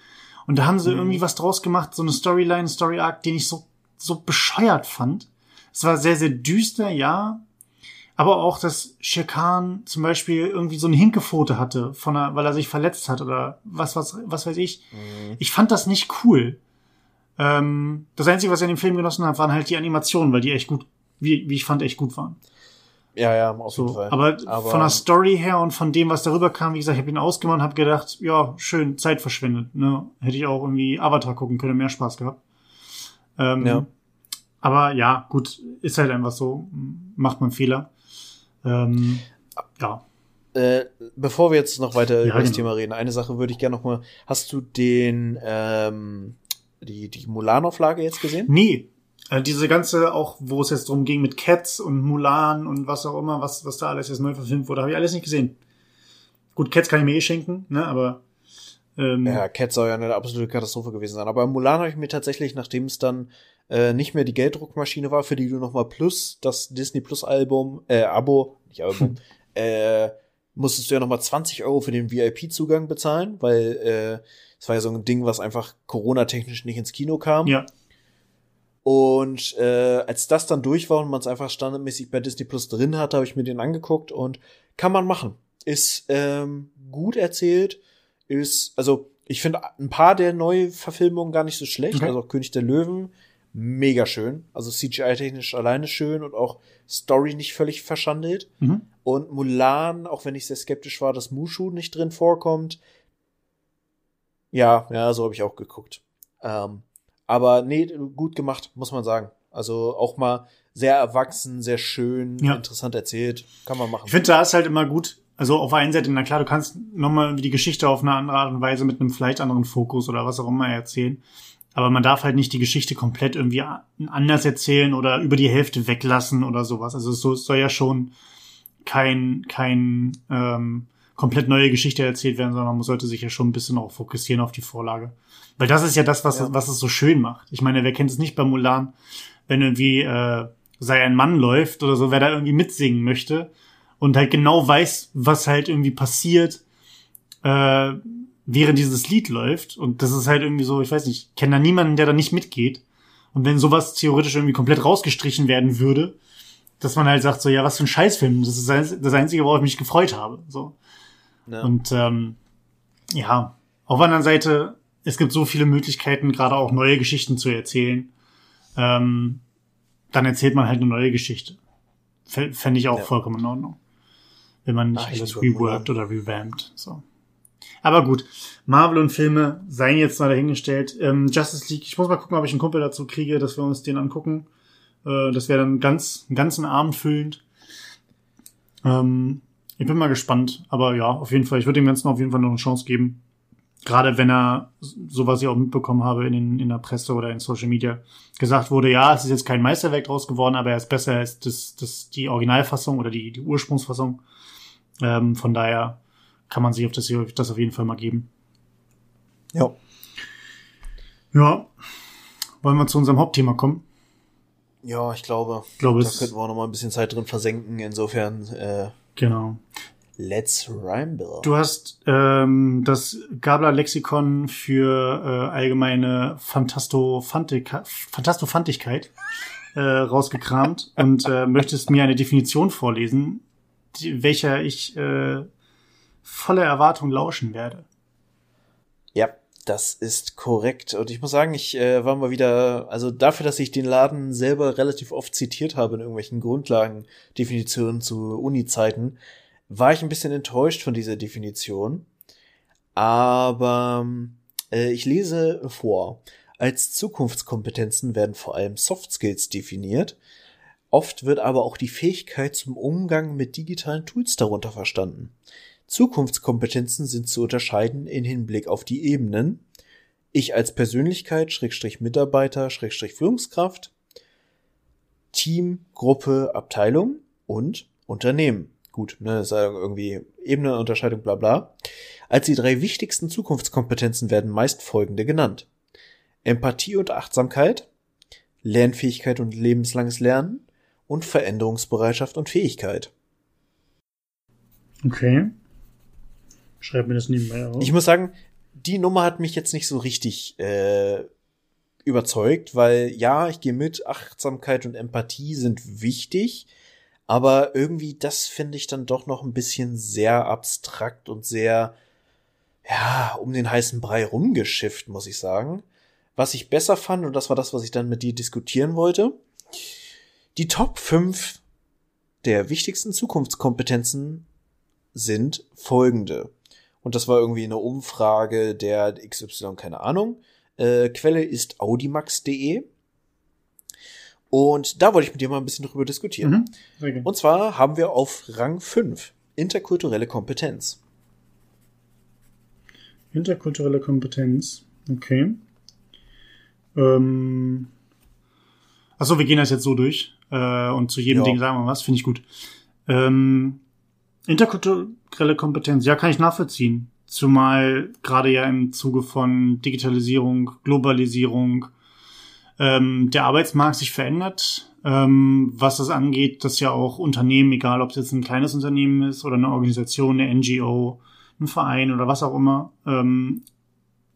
Und da haben sie mhm. irgendwie was draus gemacht, so eine Storyline, Story Arc, den ich so, so bescheuert fand. Es war sehr, sehr düster, ja. Aber auch, dass Shirkan zum Beispiel irgendwie so eine Hinkefote hatte, von einer, weil er sich verletzt hat oder was, was, was weiß ich. Mhm. Ich fand das nicht cool. Ähm, das Einzige, was ich in dem Film genossen habe, waren halt die Animationen, weil die echt gut, wie, wie ich fand, echt gut waren. Ja, ja, auf so, jeden Fall. Aber, aber, von der Story her und von dem, was darüber kam, wie gesagt, ich habe ihn ausgemacht und habe gedacht, ja, schön, Zeit verschwendet. Ne? Hätte ich auch irgendwie Avatar gucken können, mehr Spaß gehabt. Ähm, ja. Aber ja, gut, ist halt einfach so, macht man Fehler. Ähm, ja. Äh, bevor wir jetzt noch weiter ja, über das genau. Thema reden, eine Sache würde ich gerne noch mal. Hast du den ähm, die die Mulan-Auflage jetzt gesehen? Nee, diese ganze, auch wo es jetzt drum ging mit Cats und Mulan und was auch immer, was, was da alles jetzt neu verfilmt wurde, habe ich alles nicht gesehen. Gut, Cats kann ich mir eh schenken, ne, aber ähm, ja, Cats soll ja eine absolute Katastrophe gewesen sein. Aber Mulan habe ich mir tatsächlich, nachdem es dann äh, nicht mehr die Gelddruckmaschine war, für die du nochmal Plus, das Disney Plus Album, äh, Abo, nicht Album, äh, musstest du ja nochmal 20 Euro für den VIP-Zugang bezahlen, weil äh, es war ja so ein Ding, was einfach Corona-technisch nicht ins Kino kam. Ja. Und äh, als das dann durch war und man es einfach standardmäßig bei Disney Plus drin hat, habe ich mir den angeguckt und kann man machen. Ist ähm, gut erzählt, ist, also ich finde ein paar der Neuverfilmungen gar nicht so schlecht. Okay. Also auch König der Löwen, mega schön. Also CGI-technisch alleine schön und auch Story nicht völlig verschandelt. Mhm. Und Mulan, auch wenn ich sehr skeptisch war, dass Mushu nicht drin vorkommt. Ja, ja, so habe ich auch geguckt. Ähm, aber nee, gut gemacht, muss man sagen. Also auch mal sehr erwachsen, sehr schön, ja. interessant erzählt. Kann man machen. Ich finde, da ist halt immer gut. Also auf der einen Seite, na klar, du kannst nochmal die Geschichte auf eine andere Art und Weise mit einem vielleicht anderen Fokus oder was auch immer erzählen. Aber man darf halt nicht die Geschichte komplett irgendwie anders erzählen oder über die Hälfte weglassen oder sowas. Also es soll ja schon kein, kein ähm, komplett neue Geschichte erzählt werden, sondern man sollte sich ja schon ein bisschen auch fokussieren auf die Vorlage. Weil das ist ja das, was, ja. was es so schön macht. Ich meine, wer kennt es nicht bei Mulan, wenn irgendwie äh, sei ein Mann läuft oder so, wer da irgendwie mitsingen möchte und halt genau weiß, was halt irgendwie passiert, äh, während dieses Lied läuft. Und das ist halt irgendwie so, ich weiß nicht, ich kenne da niemanden, der da nicht mitgeht. Und wenn sowas theoretisch irgendwie komplett rausgestrichen werden würde, dass man halt sagt, so, ja, was für ein Scheißfilm, das ist das Einzige, worauf ich mich gefreut habe. So. Ja. Und ähm, ja, auf der anderen Seite, es gibt so viele Möglichkeiten, gerade auch neue Geschichten zu erzählen. Ähm, dann erzählt man halt eine neue Geschichte. fände ich auch ja. vollkommen in Ordnung. Wenn man nicht Ach, alles reworked oder revamped. So. Aber gut, Marvel und Filme seien jetzt mal dahingestellt. Ähm, Justice League, ich muss mal gucken, ob ich einen Kumpel dazu kriege, dass wir uns den angucken. Äh, das wäre dann ganz, einen ganzen Abend füllend. Ähm, ich bin mal gespannt. Aber ja, auf jeden Fall, ich würde dem Ganzen auf jeden Fall noch eine Chance geben. Gerade wenn er, so was ich auch mitbekommen habe in, den, in der Presse oder in Social Media, gesagt wurde, ja, es ist jetzt kein Meisterwerk draus geworden, aber er ist besser als das, das, die Originalfassung oder die, die Ursprungsfassung. Ähm, von daher kann man sich auf das, das auf jeden Fall mal geben. Ja. Ja. Wollen wir zu unserem Hauptthema kommen? Ja, ich glaube, ich glaube da könnten wir auch noch mal ein bisschen Zeit drin versenken. Insofern, äh, genau. Let's Ramble. Du hast ähm, das Gabler-Lexikon für äh, allgemeine Fantastofantigkeit äh, rausgekramt und äh, möchtest mir eine Definition vorlesen, die, welcher ich äh, voller Erwartung lauschen werde. Ja, das ist korrekt. Und ich muss sagen, ich äh, war mal wieder, also dafür, dass ich den Laden selber relativ oft zitiert habe in irgendwelchen Grundlagendefinitionen zu Uni-Zeiten, war ich ein bisschen enttäuscht von dieser Definition. Aber äh, ich lese vor. Als Zukunftskompetenzen werden vor allem Soft Skills definiert. Oft wird aber auch die Fähigkeit zum Umgang mit digitalen Tools darunter verstanden. Zukunftskompetenzen sind zu unterscheiden in Hinblick auf die Ebenen ich als Persönlichkeit, Schrägstrich Mitarbeiter, Schrägstrich Führungskraft, Team, Gruppe, Abteilung und Unternehmen. Gut, ne, ist irgendwie Ebenenunterscheidung, bla bla. Als die drei wichtigsten Zukunftskompetenzen werden meist folgende genannt. Empathie und Achtsamkeit, Lernfähigkeit und lebenslanges Lernen und Veränderungsbereitschaft und Fähigkeit. Okay. Schreib mir das nebenbei auf. Ich muss sagen, die Nummer hat mich jetzt nicht so richtig äh, überzeugt, weil ja, ich gehe mit, Achtsamkeit und Empathie sind wichtig, aber irgendwie das finde ich dann doch noch ein bisschen sehr abstrakt und sehr ja, um den heißen Brei rumgeschifft, muss ich sagen. Was ich besser fand, und das war das, was ich dann mit dir diskutieren wollte, die Top 5 der wichtigsten Zukunftskompetenzen sind folgende. Und das war irgendwie eine Umfrage der XY, keine Ahnung. Äh, Quelle ist audimax.de. Und da wollte ich mit dir mal ein bisschen drüber diskutieren. Mhm, Und zwar haben wir auf Rang 5 interkulturelle Kompetenz. Interkulturelle Kompetenz, okay. Ähm, achso, wir gehen das jetzt so durch. Äh, und zu jedem ja. Ding sagen wir was, finde ich gut. Ähm, Interkulturelle Kompetenz, ja, kann ich nachvollziehen. Zumal gerade ja im Zuge von Digitalisierung, Globalisierung, ähm, der Arbeitsmarkt sich verändert. Ähm, was das angeht, dass ja auch Unternehmen, egal ob es jetzt ein kleines Unternehmen ist oder eine Organisation, eine NGO, ein Verein oder was auch immer, ähm,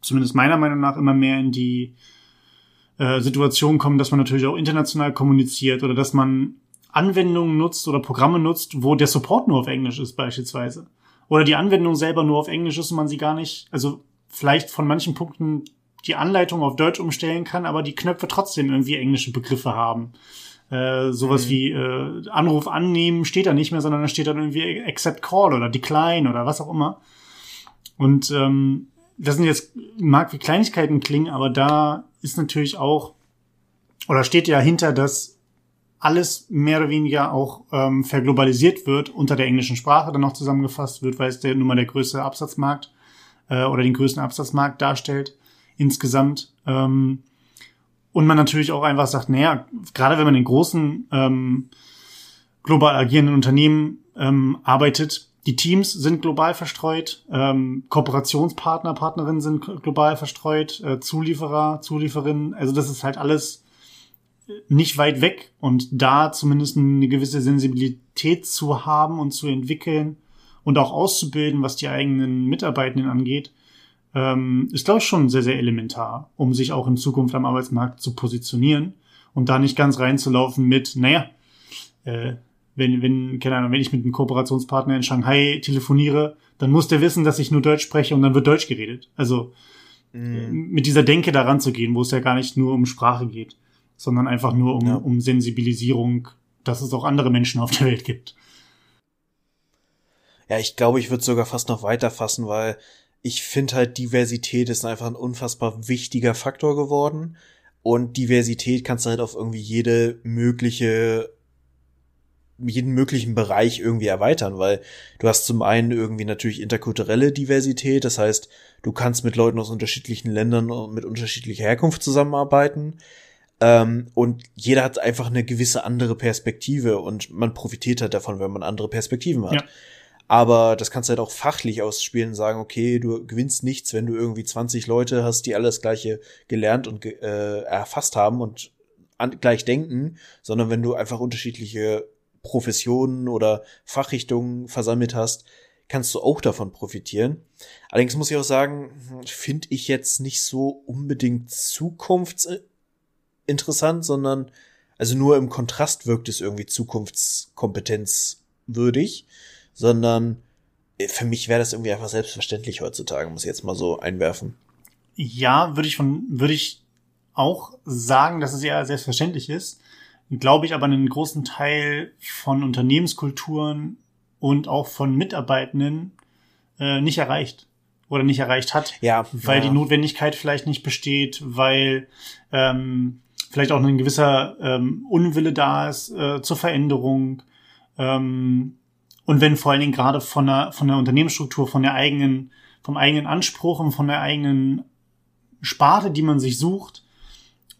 zumindest meiner Meinung nach immer mehr in die äh, Situation kommen, dass man natürlich auch international kommuniziert oder dass man Anwendungen nutzt oder Programme nutzt, wo der Support nur auf Englisch ist beispielsweise. Oder die Anwendung selber nur auf Englisch ist und man sie gar nicht, also vielleicht von manchen Punkten die Anleitung auf Deutsch umstellen kann, aber die Knöpfe trotzdem irgendwie englische Begriffe haben. Äh, sowas mhm. wie äh, Anruf annehmen steht da nicht mehr, sondern da steht dann irgendwie Accept Call oder Decline oder was auch immer. Und ähm, das sind jetzt, mag wie Kleinigkeiten klingen, aber da ist natürlich auch, oder steht ja hinter, dass alles mehr oder weniger auch ähm, verglobalisiert wird, unter der englischen Sprache dann noch zusammengefasst wird, weil es der nun mal der größte Absatzmarkt äh, oder den größten Absatzmarkt darstellt insgesamt. Ähm, und man natürlich auch einfach sagt, naja, gerade wenn man in großen ähm, global agierenden Unternehmen ähm, arbeitet, die Teams sind global verstreut, ähm, Kooperationspartner, Partnerinnen sind global verstreut, äh, Zulieferer, Zulieferinnen, also das ist halt alles nicht weit weg und da zumindest eine gewisse Sensibilität zu haben und zu entwickeln und auch auszubilden, was die eigenen Mitarbeitenden angeht, ähm, ist, glaube ich, schon sehr, sehr elementar, um sich auch in Zukunft am Arbeitsmarkt zu positionieren und da nicht ganz reinzulaufen mit, naja, äh, wenn, wenn, keine Ahnung, wenn ich mit einem Kooperationspartner in Shanghai telefoniere, dann muss der wissen, dass ich nur Deutsch spreche und dann wird Deutsch geredet. Also mhm. mit dieser Denke daran zu gehen, wo es ja gar nicht nur um Sprache geht sondern einfach nur um, ja. um Sensibilisierung dass es auch andere Menschen auf der Welt gibt. Ja, ich glaube, ich würde sogar fast noch weiter fassen, weil ich finde halt, Diversität ist einfach ein unfassbar wichtiger Faktor geworden. Und Diversität kannst du halt auf irgendwie jede mögliche, jeden möglichen Bereich irgendwie erweitern, weil du hast zum einen irgendwie natürlich interkulturelle Diversität, das heißt, du kannst mit Leuten aus unterschiedlichen Ländern und mit unterschiedlicher Herkunft zusammenarbeiten. Ähm, und jeder hat einfach eine gewisse andere Perspektive und man profitiert halt davon, wenn man andere Perspektiven hat. Ja. Aber das kannst du halt auch fachlich ausspielen und sagen, okay, du gewinnst nichts, wenn du irgendwie 20 Leute hast, die alles Gleiche gelernt und äh, erfasst haben und an, gleich denken, sondern wenn du einfach unterschiedliche Professionen oder Fachrichtungen versammelt hast, kannst du auch davon profitieren. Allerdings muss ich auch sagen, finde ich jetzt nicht so unbedingt zukunftsinteressant, sondern also nur im Kontrast wirkt es irgendwie zukunftskompetenzwürdig sondern äh, für mich wäre das irgendwie einfach selbstverständlich heutzutage, muss ich jetzt mal so einwerfen. Ja, würde ich von, würde ich auch sagen, dass es eher selbstverständlich ist. Glaube ich aber einen großen Teil von Unternehmenskulturen und auch von Mitarbeitenden äh, nicht erreicht oder nicht erreicht hat. Ja. Weil ja. die Notwendigkeit vielleicht nicht besteht, weil ähm, vielleicht auch ein gewisser ähm, Unwille da ist äh, zur Veränderung. Ähm, und wenn vor allen Dingen gerade von der, von der Unternehmensstruktur, von der eigenen, vom eigenen Anspruch und von der eigenen Sparte, die man sich sucht,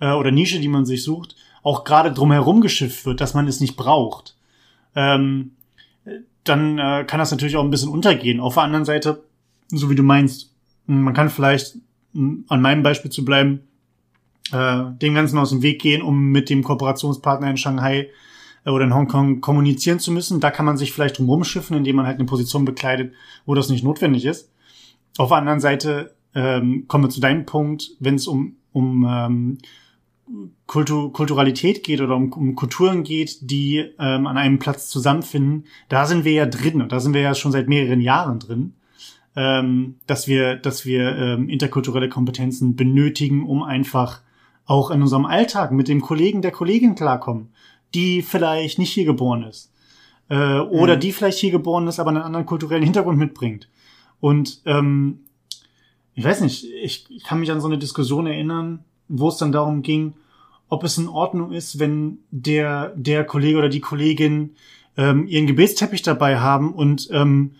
äh, oder Nische, die man sich sucht, auch gerade drumherum geschifft wird, dass man es nicht braucht, ähm, dann äh, kann das natürlich auch ein bisschen untergehen. Auf der anderen Seite, so wie du meinst, man kann vielleicht, an meinem Beispiel zu bleiben, äh, dem Ganzen aus dem Weg gehen, um mit dem Kooperationspartner in Shanghai oder in Hongkong kommunizieren zu müssen. Da kann man sich vielleicht drum rumschiffen, indem man halt eine Position bekleidet, wo das nicht notwendig ist. Auf der anderen Seite ähm, kommen wir zu deinem Punkt, wenn es um, um ähm, Kultur, Kulturalität geht oder um, um Kulturen geht, die ähm, an einem Platz zusammenfinden, da sind wir ja drin und da sind wir ja schon seit mehreren Jahren drin, ähm, dass wir, dass wir ähm, interkulturelle Kompetenzen benötigen, um einfach auch in unserem Alltag mit dem Kollegen der Kollegin klarkommen die vielleicht nicht hier geboren ist. Äh, oder mhm. die vielleicht hier geboren ist, aber einen anderen kulturellen Hintergrund mitbringt. Und ähm, ich weiß nicht, ich, ich kann mich an so eine Diskussion erinnern, wo es dann darum ging, ob es in Ordnung ist, wenn der, der Kollege oder die Kollegin ähm, ihren Gebetsteppich dabei haben und ähm,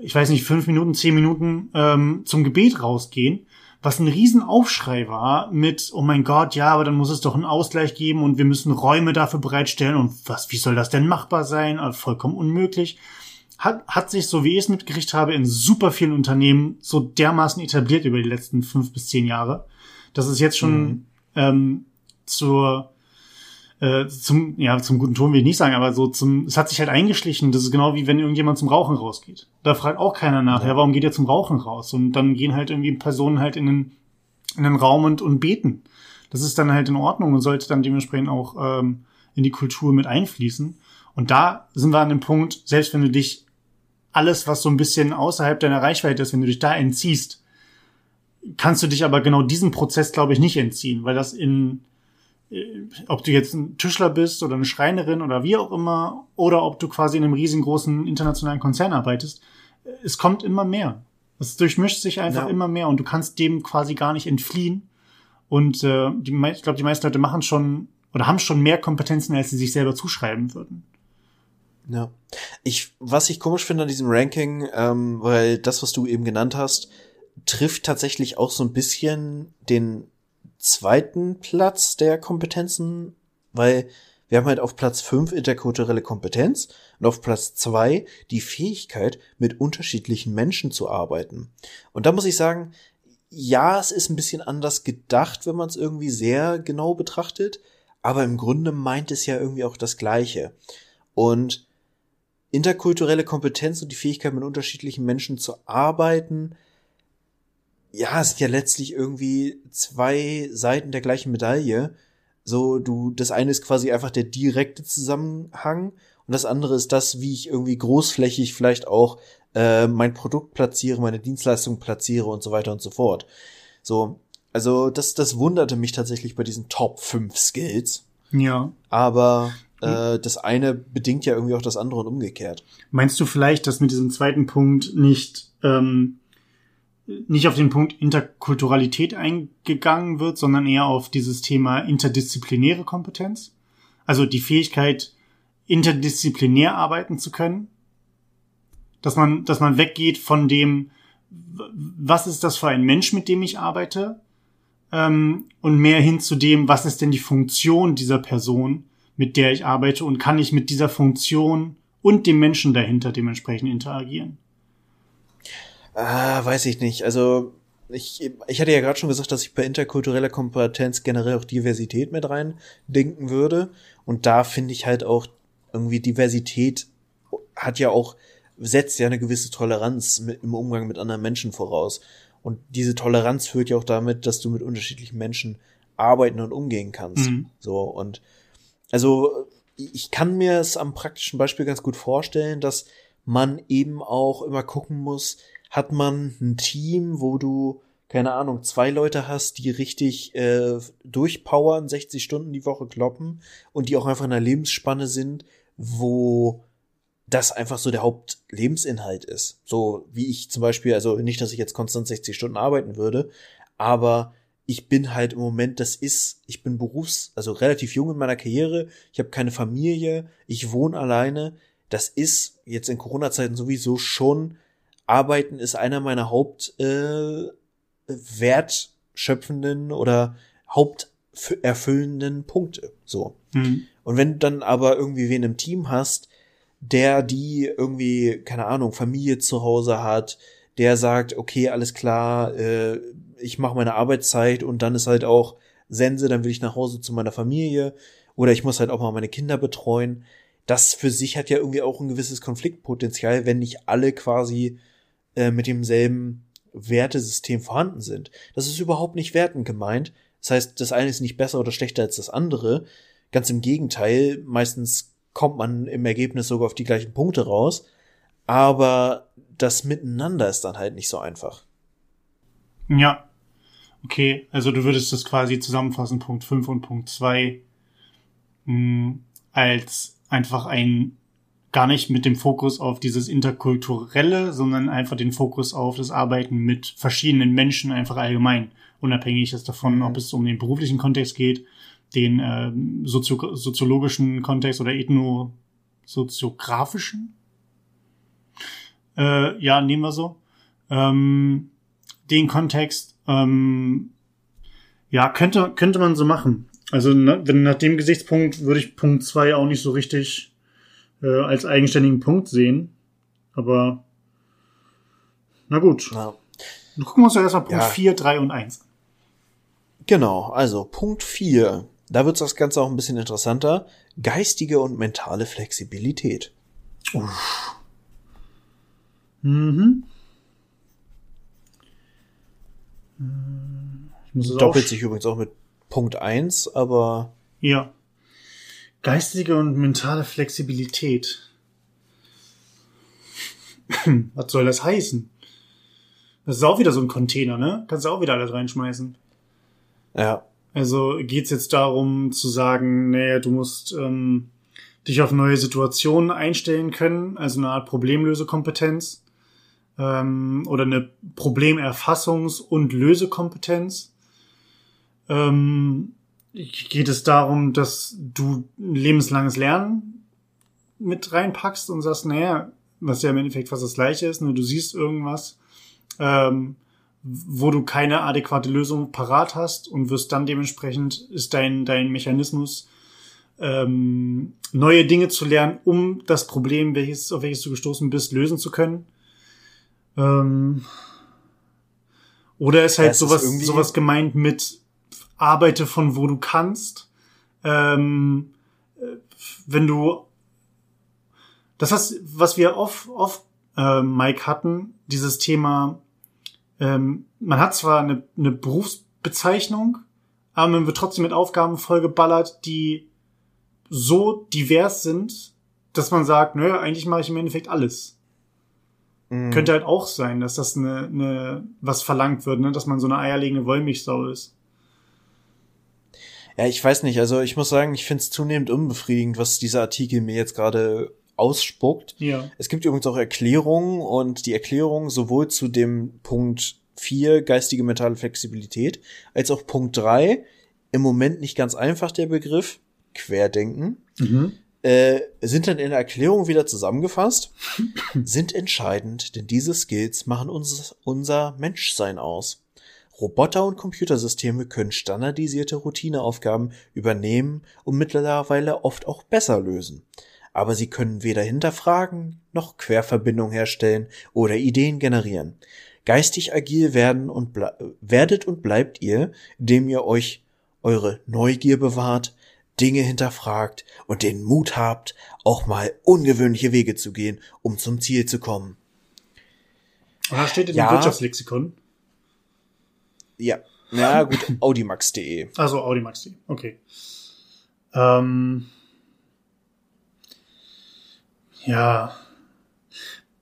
ich weiß nicht, fünf Minuten, zehn Minuten ähm, zum Gebet rausgehen was ein Riesenaufschrei war mit, oh mein Gott, ja, aber dann muss es doch einen Ausgleich geben und wir müssen Räume dafür bereitstellen und was, wie soll das denn machbar sein? Also vollkommen unmöglich. Hat, hat sich, so wie ich es mitgekriegt habe, in super vielen Unternehmen so dermaßen etabliert über die letzten fünf bis zehn Jahre, dass es jetzt schon mhm. ähm, zur äh, zum, ja, zum guten Ton will ich nicht sagen, aber so zum, es hat sich halt eingeschlichen. Das ist genau wie wenn irgendjemand zum Rauchen rausgeht. Da fragt auch keiner nach, ja, ja warum geht er zum Rauchen raus? Und dann gehen halt irgendwie Personen halt in den, in den Raum und, und beten. Das ist dann halt in Ordnung und sollte dann dementsprechend auch ähm, in die Kultur mit einfließen. Und da sind wir an dem Punkt, selbst wenn du dich alles, was so ein bisschen außerhalb deiner Reichweite ist, wenn du dich da entziehst, kannst du dich aber genau diesem Prozess, glaube ich, nicht entziehen, weil das in ob du jetzt ein Tischler bist oder eine Schreinerin oder wie auch immer, oder ob du quasi in einem riesengroßen internationalen Konzern arbeitest, es kommt immer mehr. Es durchmischt sich einfach ja. immer mehr und du kannst dem quasi gar nicht entfliehen. Und äh, die, ich glaube, die meisten Leute machen schon oder haben schon mehr Kompetenzen, als sie sich selber zuschreiben würden. Ja. Ich, was ich komisch finde an diesem Ranking, ähm, weil das, was du eben genannt hast, trifft tatsächlich auch so ein bisschen den zweiten Platz der Kompetenzen, weil wir haben halt auf Platz fünf interkulturelle Kompetenz und auf Platz zwei die Fähigkeit, mit unterschiedlichen Menschen zu arbeiten. Und da muss ich sagen, ja, es ist ein bisschen anders gedacht, wenn man es irgendwie sehr genau betrachtet, aber im Grunde meint es ja irgendwie auch das Gleiche. Und interkulturelle Kompetenz und die Fähigkeit, mit unterschiedlichen Menschen zu arbeiten, ja, es sind ja letztlich irgendwie zwei Seiten der gleichen Medaille. So, du, das eine ist quasi einfach der direkte Zusammenhang und das andere ist das, wie ich irgendwie großflächig vielleicht auch äh, mein Produkt platziere, meine Dienstleistung platziere und so weiter und so fort. So, also das, das wunderte mich tatsächlich bei diesen Top 5 Skills. Ja. Aber Äh, das eine bedingt ja irgendwie auch das andere und umgekehrt. Meinst du vielleicht, dass mit diesem zweiten Punkt nicht ähm, nicht auf den Punkt Interkulturalität eingegangen wird, sondern eher auf dieses Thema interdisziplinäre Kompetenz? Also die Fähigkeit, interdisziplinär arbeiten zu können? Dass man, dass man weggeht von dem, was ist das für ein Mensch, mit dem ich arbeite? Ähm, und mehr hin zu dem, was ist denn die Funktion dieser Person, mit der ich arbeite und kann ich mit dieser Funktion und dem Menschen dahinter dementsprechend interagieren? Ah, weiß ich nicht. Also ich, ich hatte ja gerade schon gesagt, dass ich bei interkultureller Kompetenz generell auch Diversität mit rein denken würde. Und da finde ich halt auch irgendwie Diversität hat ja auch, setzt ja eine gewisse Toleranz mit, im Umgang mit anderen Menschen voraus. Und diese Toleranz führt ja auch damit, dass du mit unterschiedlichen Menschen arbeiten und umgehen kannst. Mhm. So, und also ich kann mir es am praktischen Beispiel ganz gut vorstellen, dass man eben auch immer gucken muss, hat man ein Team, wo du, keine Ahnung, zwei Leute hast, die richtig äh, durchpowern, 60 Stunden die Woche kloppen und die auch einfach in einer Lebensspanne sind, wo das einfach so der Hauptlebensinhalt ist. So wie ich zum Beispiel, also nicht, dass ich jetzt konstant 60 Stunden arbeiten würde, aber ich bin halt im Moment, das ist, ich bin berufs-, also relativ jung in meiner Karriere, ich habe keine Familie, ich wohne alleine. Das ist jetzt in Corona-Zeiten sowieso schon Arbeiten ist einer meiner Haupt äh, oder haupterfüllenden Punkte. So. Mhm. Und wenn du dann aber irgendwie wen im Team hast, der die irgendwie, keine Ahnung, Familie zu Hause hat, der sagt, okay, alles klar, äh, ich mache meine Arbeitszeit und dann ist halt auch Sense, dann will ich nach Hause zu meiner Familie oder ich muss halt auch mal meine Kinder betreuen. Das für sich hat ja irgendwie auch ein gewisses Konfliktpotenzial, wenn nicht alle quasi äh, mit demselben Wertesystem vorhanden sind. Das ist überhaupt nicht wertend gemeint. Das heißt, das eine ist nicht besser oder schlechter als das andere. Ganz im Gegenteil, meistens kommt man im Ergebnis sogar auf die gleichen Punkte raus. Aber das Miteinander ist dann halt nicht so einfach. Ja. Okay, also du würdest das quasi zusammenfassen, Punkt 5 und Punkt 2, hm, als einfach ein gar nicht mit dem Fokus auf dieses Interkulturelle, sondern einfach den Fokus auf das Arbeiten mit verschiedenen Menschen einfach allgemein. Unabhängig ist davon, ob es um den beruflichen Kontext geht, den äh, sozio soziologischen Kontext oder ethno-soziografischen. Äh, ja, nehmen wir so. Ähm, den Kontext, ähm, ja, könnte, könnte man so machen. Also na, wenn nach dem Gesichtspunkt würde ich Punkt zwei auch nicht so richtig äh, als eigenständigen Punkt sehen. Aber na gut. Ja. Dann gucken wir uns ja erstmal Punkt ja. 4, 3 und 1. Genau, also Punkt 4. Da wird das Ganze auch ein bisschen interessanter. Geistige und mentale Flexibilität. Uff. Mhm. Doppelt sich übrigens auch mit Punkt 1, aber. Ja. Geistige und mentale Flexibilität. Was soll das heißen? Das ist auch wieder so ein Container, ne? Kannst du auch wieder alles reinschmeißen. Ja. Also geht's jetzt darum zu sagen, nee, du musst ähm, dich auf neue Situationen einstellen können, also eine Art Problemlösekompetenz ähm, oder eine Problemerfassungs- und Lösekompetenz. Ähm, geht es darum, dass du lebenslanges Lernen mit reinpackst und sagst, naja, was ja im Endeffekt fast das gleiche ist, nur du siehst irgendwas, ähm, wo du keine adäquate Lösung parat hast und wirst dann dementsprechend, ist dein, dein Mechanismus, ähm, neue Dinge zu lernen, um das Problem, welches, auf welches du gestoßen bist, lösen zu können. Ähm, oder ist halt ja, sowas, ist sowas gemeint mit, arbeite von wo du kannst. Ähm, wenn du das was was wir oft oft äh, Mike hatten, dieses Thema, ähm, man hat zwar eine, eine Berufsbezeichnung, aber man wird trotzdem mit Aufgaben vollgeballert, die so divers sind, dass man sagt, naja, eigentlich mache ich im Endeffekt alles. Mhm. Könnte halt auch sein, dass das eine, eine was verlangt wird, ne? dass man so eine eierlegende Wollmilchsau ist. Ja, ich weiß nicht. Also ich muss sagen, ich finde es zunehmend unbefriedigend, was dieser Artikel mir jetzt gerade ausspuckt. Ja. Es gibt übrigens auch Erklärungen und die Erklärung sowohl zu dem Punkt 4, geistige mentale Flexibilität, als auch Punkt 3, im Moment nicht ganz einfach der Begriff, Querdenken, Mhm. äh, sind dann in der Erklärung wieder zusammengefasst, sind entscheidend, denn diese Skills machen uns, unser Menschsein aus. Roboter und Computersysteme können standardisierte Routineaufgaben übernehmen und mittlerweile oft auch besser lösen. Aber sie können weder hinterfragen noch Querverbindungen herstellen oder Ideen generieren. Geistig agil werden und werdet und bleibt ihr, indem ihr euch eure Neugier bewahrt, Dinge hinterfragt und den Mut habt, auch mal ungewöhnliche Wege zu gehen, um zum Ziel zu kommen. Und da steht in Ja. dem Wirtschaftslexikon. Ja, na gut, audimax.de. Also Audimax.de. Okay. Ähm, ja.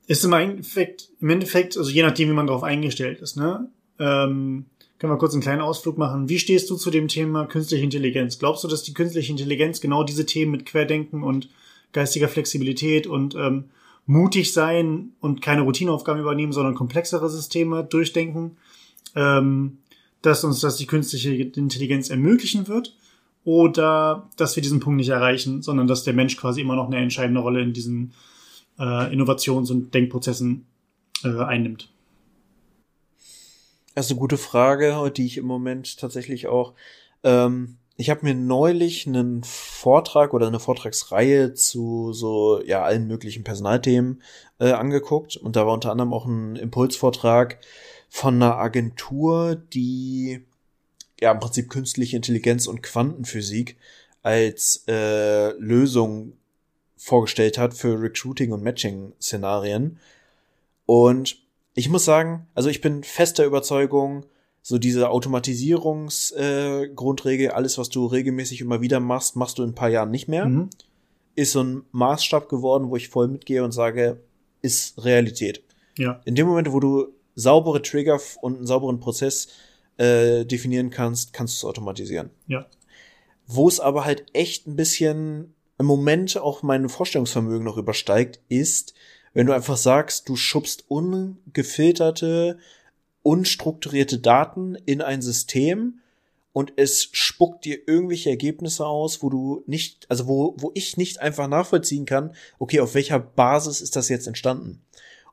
Ist im Endeffekt, im Endeffekt, also je nachdem, wie man darauf eingestellt ist, ne? Ähm, können wir kurz einen kleinen Ausflug machen. Wie stehst du zu dem Thema künstliche Intelligenz? Glaubst du, dass die künstliche Intelligenz genau diese Themen mit Querdenken und geistiger Flexibilität und ähm, mutig sein und keine Routineaufgaben übernehmen, sondern komplexere Systeme durchdenken, ähm, dass uns das die künstliche Intelligenz ermöglichen wird? Oder dass wir diesen Punkt nicht erreichen, sondern dass der Mensch quasi immer noch eine entscheidende Rolle in diesen äh, Innovations- und Denkprozessen äh, einnimmt? Das ist eine gute Frage, die ich im Moment tatsächlich auch. Ähm, ich habe mir neulich einen Vortrag oder eine Vortragsreihe zu so ja allen möglichen Personalthemen äh, angeguckt und da war unter anderem auch ein Impulsvortrag von einer Agentur, die ja im Prinzip künstliche Intelligenz und Quantenphysik als äh, Lösung vorgestellt hat für Recruiting und Matching-Szenarien. Und ich muss sagen, also ich bin fester Überzeugung, so diese Automatisierungsgrundregel, äh, alles, was du regelmäßig immer wieder machst, machst du in ein paar Jahren nicht mehr, Mhm. ist so ein Maßstab geworden, wo ich voll mitgehe und sage, ist Realität. Ja. In dem Moment, wo du saubere Trigger und einen sauberen Prozess äh, definieren kannst, kannst du es automatisieren. Ja. Wo es aber halt echt ein bisschen im Moment auch mein Vorstellungsvermögen noch übersteigt, ist, wenn du einfach sagst, du schubst ungefilterte, unstrukturierte Daten in ein System und es spuckt dir irgendwelche Ergebnisse aus, wo du nicht, also wo, wo ich nicht einfach nachvollziehen kann, okay, auf welcher Basis ist das jetzt entstanden?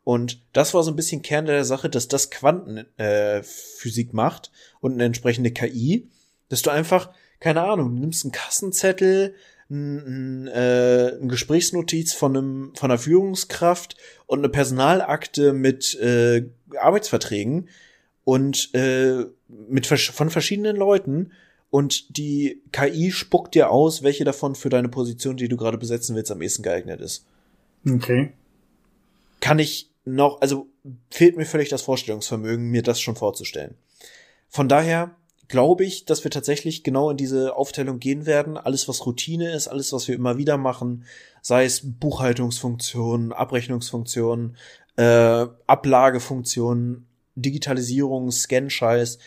Und das war so ein bisschen Kern der Sache, dass das Quantenphysik äh, macht und eine entsprechende KI, dass du einfach, keine Ahnung, nimmst einen Kassenzettel, ein, äh, ein Gesprächsnotiz von einem von einer Führungskraft und eine Personalakte mit äh, Arbeitsverträgen und äh, mit von verschiedenen Leuten und die KI spuckt dir aus, welche davon für deine Position, die du gerade besetzen willst, am ehesten geeignet ist Okay. kann ich noch, also fehlt mir völlig das Vorstellungsvermögen, mir das schon vorzustellen. Von daher glaube ich, dass wir tatsächlich genau in diese Aufteilung gehen werden. Alles, was Routine ist, alles, was wir immer wieder machen, sei es Buchhaltungsfunktionen, Abrechnungsfunktionen, äh, Ablagefunktionen, Digitalisierung, Scan-Scheiß,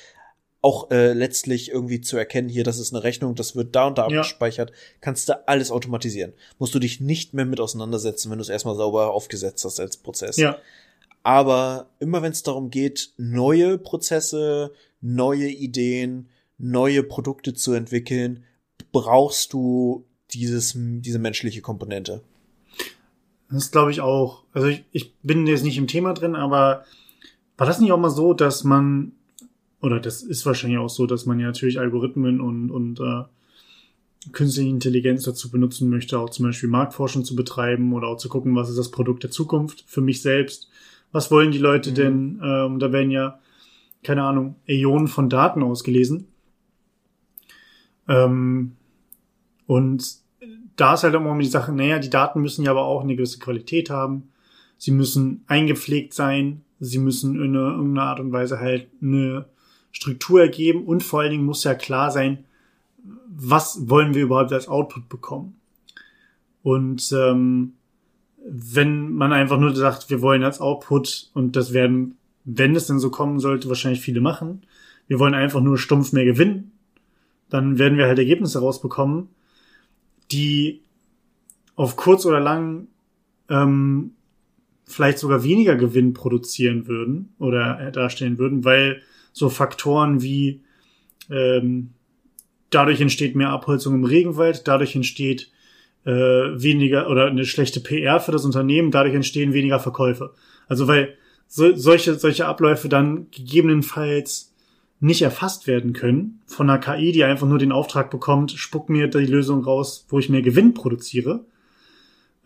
auch äh, letztlich irgendwie zu erkennen, hier, das ist eine Rechnung, das wird da und da Ja. abgespeichert, kannst du alles automatisieren. Musst du dich nicht mehr mit auseinandersetzen, wenn du es erstmal sauber aufgesetzt hast als Prozess. Ja. Aber immer wenn es darum geht, neue Prozesse, neue Ideen, neue Produkte zu entwickeln, brauchst du dieses, diese menschliche Komponente. Das glaube ich auch. Also ich, ich bin jetzt nicht im Thema drin, aber war das nicht auch mal so, dass man, oder das ist wahrscheinlich auch so, dass man ja natürlich Algorithmen und, und äh, künstliche Intelligenz dazu benutzen möchte, auch zum Beispiel Marktforschung zu betreiben oder auch zu gucken, was ist das Produkt der Zukunft für mich selbst. Was wollen die Leute Mhm. denn? Ähm, da werden ja, keine Ahnung, Äonen von Daten ausgelesen. Ähm, und da ist halt immer die Sache, naja, die Daten müssen ja aber auch eine gewisse Qualität haben. Sie müssen eingepflegt sein. Sie müssen in einer, irgendeiner Art und Weise halt eine Struktur ergeben. Und vor allen Dingen muss ja klar sein, was wollen wir überhaupt als Output bekommen. Und ähm, wenn man einfach nur sagt, wir wollen als Output, und das werden, wenn es denn so kommen sollte, wahrscheinlich viele machen, wir wollen einfach nur stumpf mehr gewinnen, dann werden wir halt Ergebnisse rausbekommen, die auf kurz oder lang ähm, vielleicht sogar weniger Gewinn produzieren würden oder darstellen würden, weil so Faktoren wie ähm, dadurch entsteht mehr Abholzung im Regenwald, dadurch entsteht äh, weniger oder eine schlechte PR für das Unternehmen, dadurch entstehen weniger Verkäufe. Also weil so, solche, solche Abläufe dann gegebenenfalls nicht erfasst werden können von einer KI, die einfach nur den Auftrag bekommt, spuck mir die Lösung raus, wo ich mehr Gewinn produziere.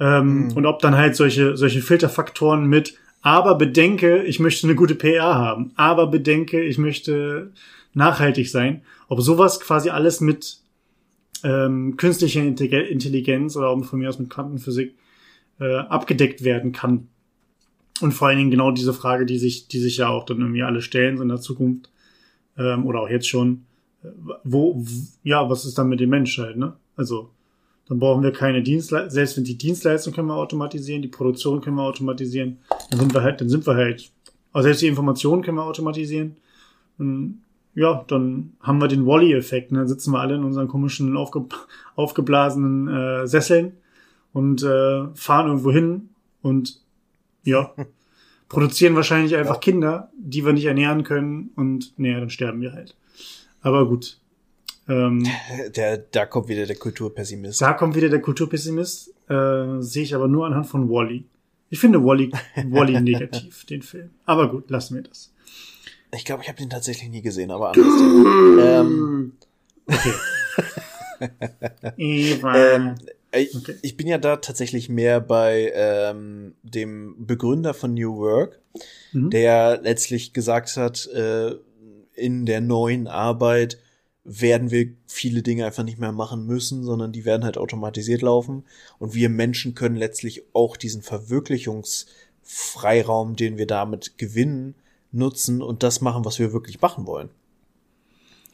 Ähm, mhm. Und ob dann halt solche, solche Filterfaktoren mit, aber bedenke, ich möchte eine gute PR haben, aber bedenke, ich möchte nachhaltig sein, ob sowas quasi alles mit ähm, künstlicher Intelligenz oder von mir aus mit Quantenphysik äh, abgedeckt werden kann. Und vor allen Dingen genau diese Frage, die sich, die sich ja auch dann irgendwie alle stellen so in der Zukunft ähm, oder auch jetzt schon, äh, wo, ja, was ist dann mit dem Menschheit, ne? Also dann brauchen wir keine Dienstleistung, selbst wenn die Dienstleistung können wir automatisieren, die Produktion können wir automatisieren, dann sind wir halt, dann sind wir halt, also selbst die Informationen können wir automatisieren. Und ja, dann haben wir den Wally-Effekt, ne? Dann sitzen wir alle in unseren komischen aufge aufgeblasenen äh, Sesseln und äh, fahren irgendwo hin und ja, produzieren wahrscheinlich einfach ja. Kinder, die wir nicht ernähren können und naja, dann sterben wir halt. Aber gut, ähm, der, da kommt wieder der Kulturpessimist. Da kommt wieder der Kulturpessimist. Äh, Sehe ich aber nur anhand von Wally. Ich finde Wally, Wally negativ, den Film. Aber gut, lassen wir das. Ich glaube, ich habe den tatsächlich nie gesehen, aber anders. ähm, okay. ähm, ich, okay. ich bin ja da tatsächlich mehr bei ähm, dem Begründer von New Work, mhm. der letztlich gesagt hat, äh, in der neuen Arbeit werden wir viele Dinge einfach nicht mehr machen müssen, sondern die werden halt automatisiert laufen. Und wir Menschen können letztlich auch diesen Verwirklichungsfreiraum, den wir damit gewinnen, nutzen und das machen, was wir wirklich machen wollen.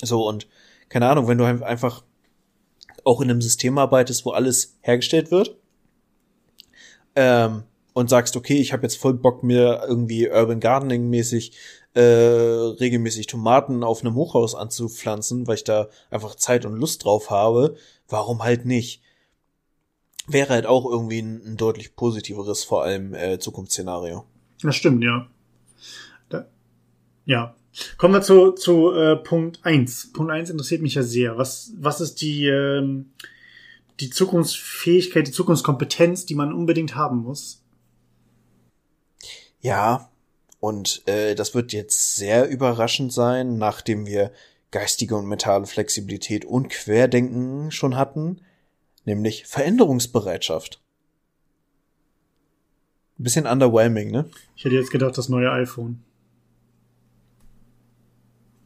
So, und keine Ahnung, wenn du einfach auch in einem System arbeitest, wo alles hergestellt wird, ähm, und sagst, okay, ich habe jetzt voll Bock, mir irgendwie Urban Gardening mäßig äh, regelmäßig Tomaten auf einem Hochhaus anzupflanzen, weil ich da einfach Zeit und Lust drauf habe, warum halt nicht? Wäre halt auch irgendwie ein, ein deutlich positiveres, vor allem äh, Zukunftsszenario. Das stimmt, ja. Da, ja. Kommen wir zu, zu äh, Punkt eins. Punkt eins interessiert mich ja sehr. Was, was ist die, ähm, die Zukunftsfähigkeit, die Zukunftskompetenz, die man unbedingt haben muss? Ja, und äh, das wird jetzt sehr überraschend sein, nachdem wir geistige und mentale Flexibilität und Querdenken schon hatten, nämlich Veränderungsbereitschaft. Ein bisschen underwhelming, ne? Ich hätte jetzt gedacht, das neue iPhone.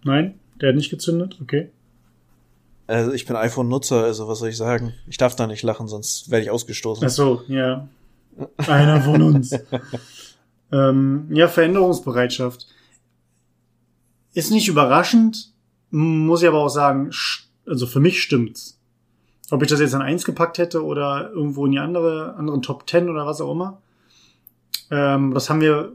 Nein? Der hat nicht gezündet? Okay. Also ich bin iPhone-Nutzer, also was soll ich sagen? Ich darf da nicht lachen, sonst werde ich ausgestoßen. Ach so, ja. Einer von uns. Ähm, ja, Veränderungsbereitschaft. Ist nicht überraschend, muss ich aber auch sagen, also für mich stimmt's. Ob ich das jetzt an eins gepackt hätte oder irgendwo in die andere, anderen Top Ten oder was auch immer. Ähm, das haben wir,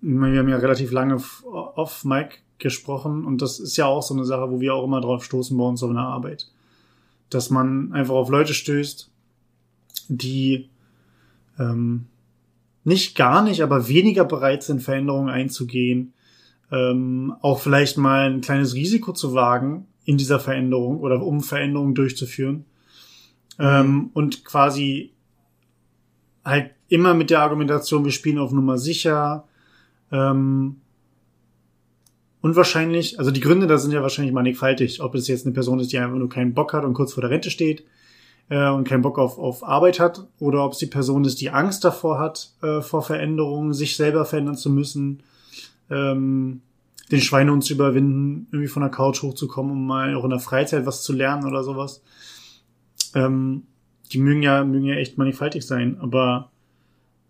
wir haben ja relativ lange off Mike gesprochen und das ist ja auch so eine Sache, wo wir auch immer drauf stoßen bei uns auf einer Arbeit. Dass man einfach auf Leute stößt, die ähm, nicht gar nicht, aber weniger bereit sind, Veränderungen einzugehen, ähm, auch vielleicht mal ein kleines Risiko zu wagen in dieser Veränderung oder um Veränderungen durchzuführen. Ähm, und quasi halt immer mit der Argumentation, wir spielen auf Nummer sicher. Ähm, und wahrscheinlich, also die Gründe da sind ja wahrscheinlich mannigfaltig, ob es jetzt eine Person ist, die einfach nur keinen Bock hat und kurz vor der Rente steht, äh, und keinen Bock auf, auf Arbeit hat oder ob es die Person ist, die Angst davor hat, äh, vor Veränderungen, sich selber verändern zu müssen, ähm, den Schweinehund zu überwinden, irgendwie von der Couch hochzukommen, um mal auch in der Freizeit was zu lernen oder sowas. Ähm, die mögen ja, mögen ja echt mannigfaltig sein, aber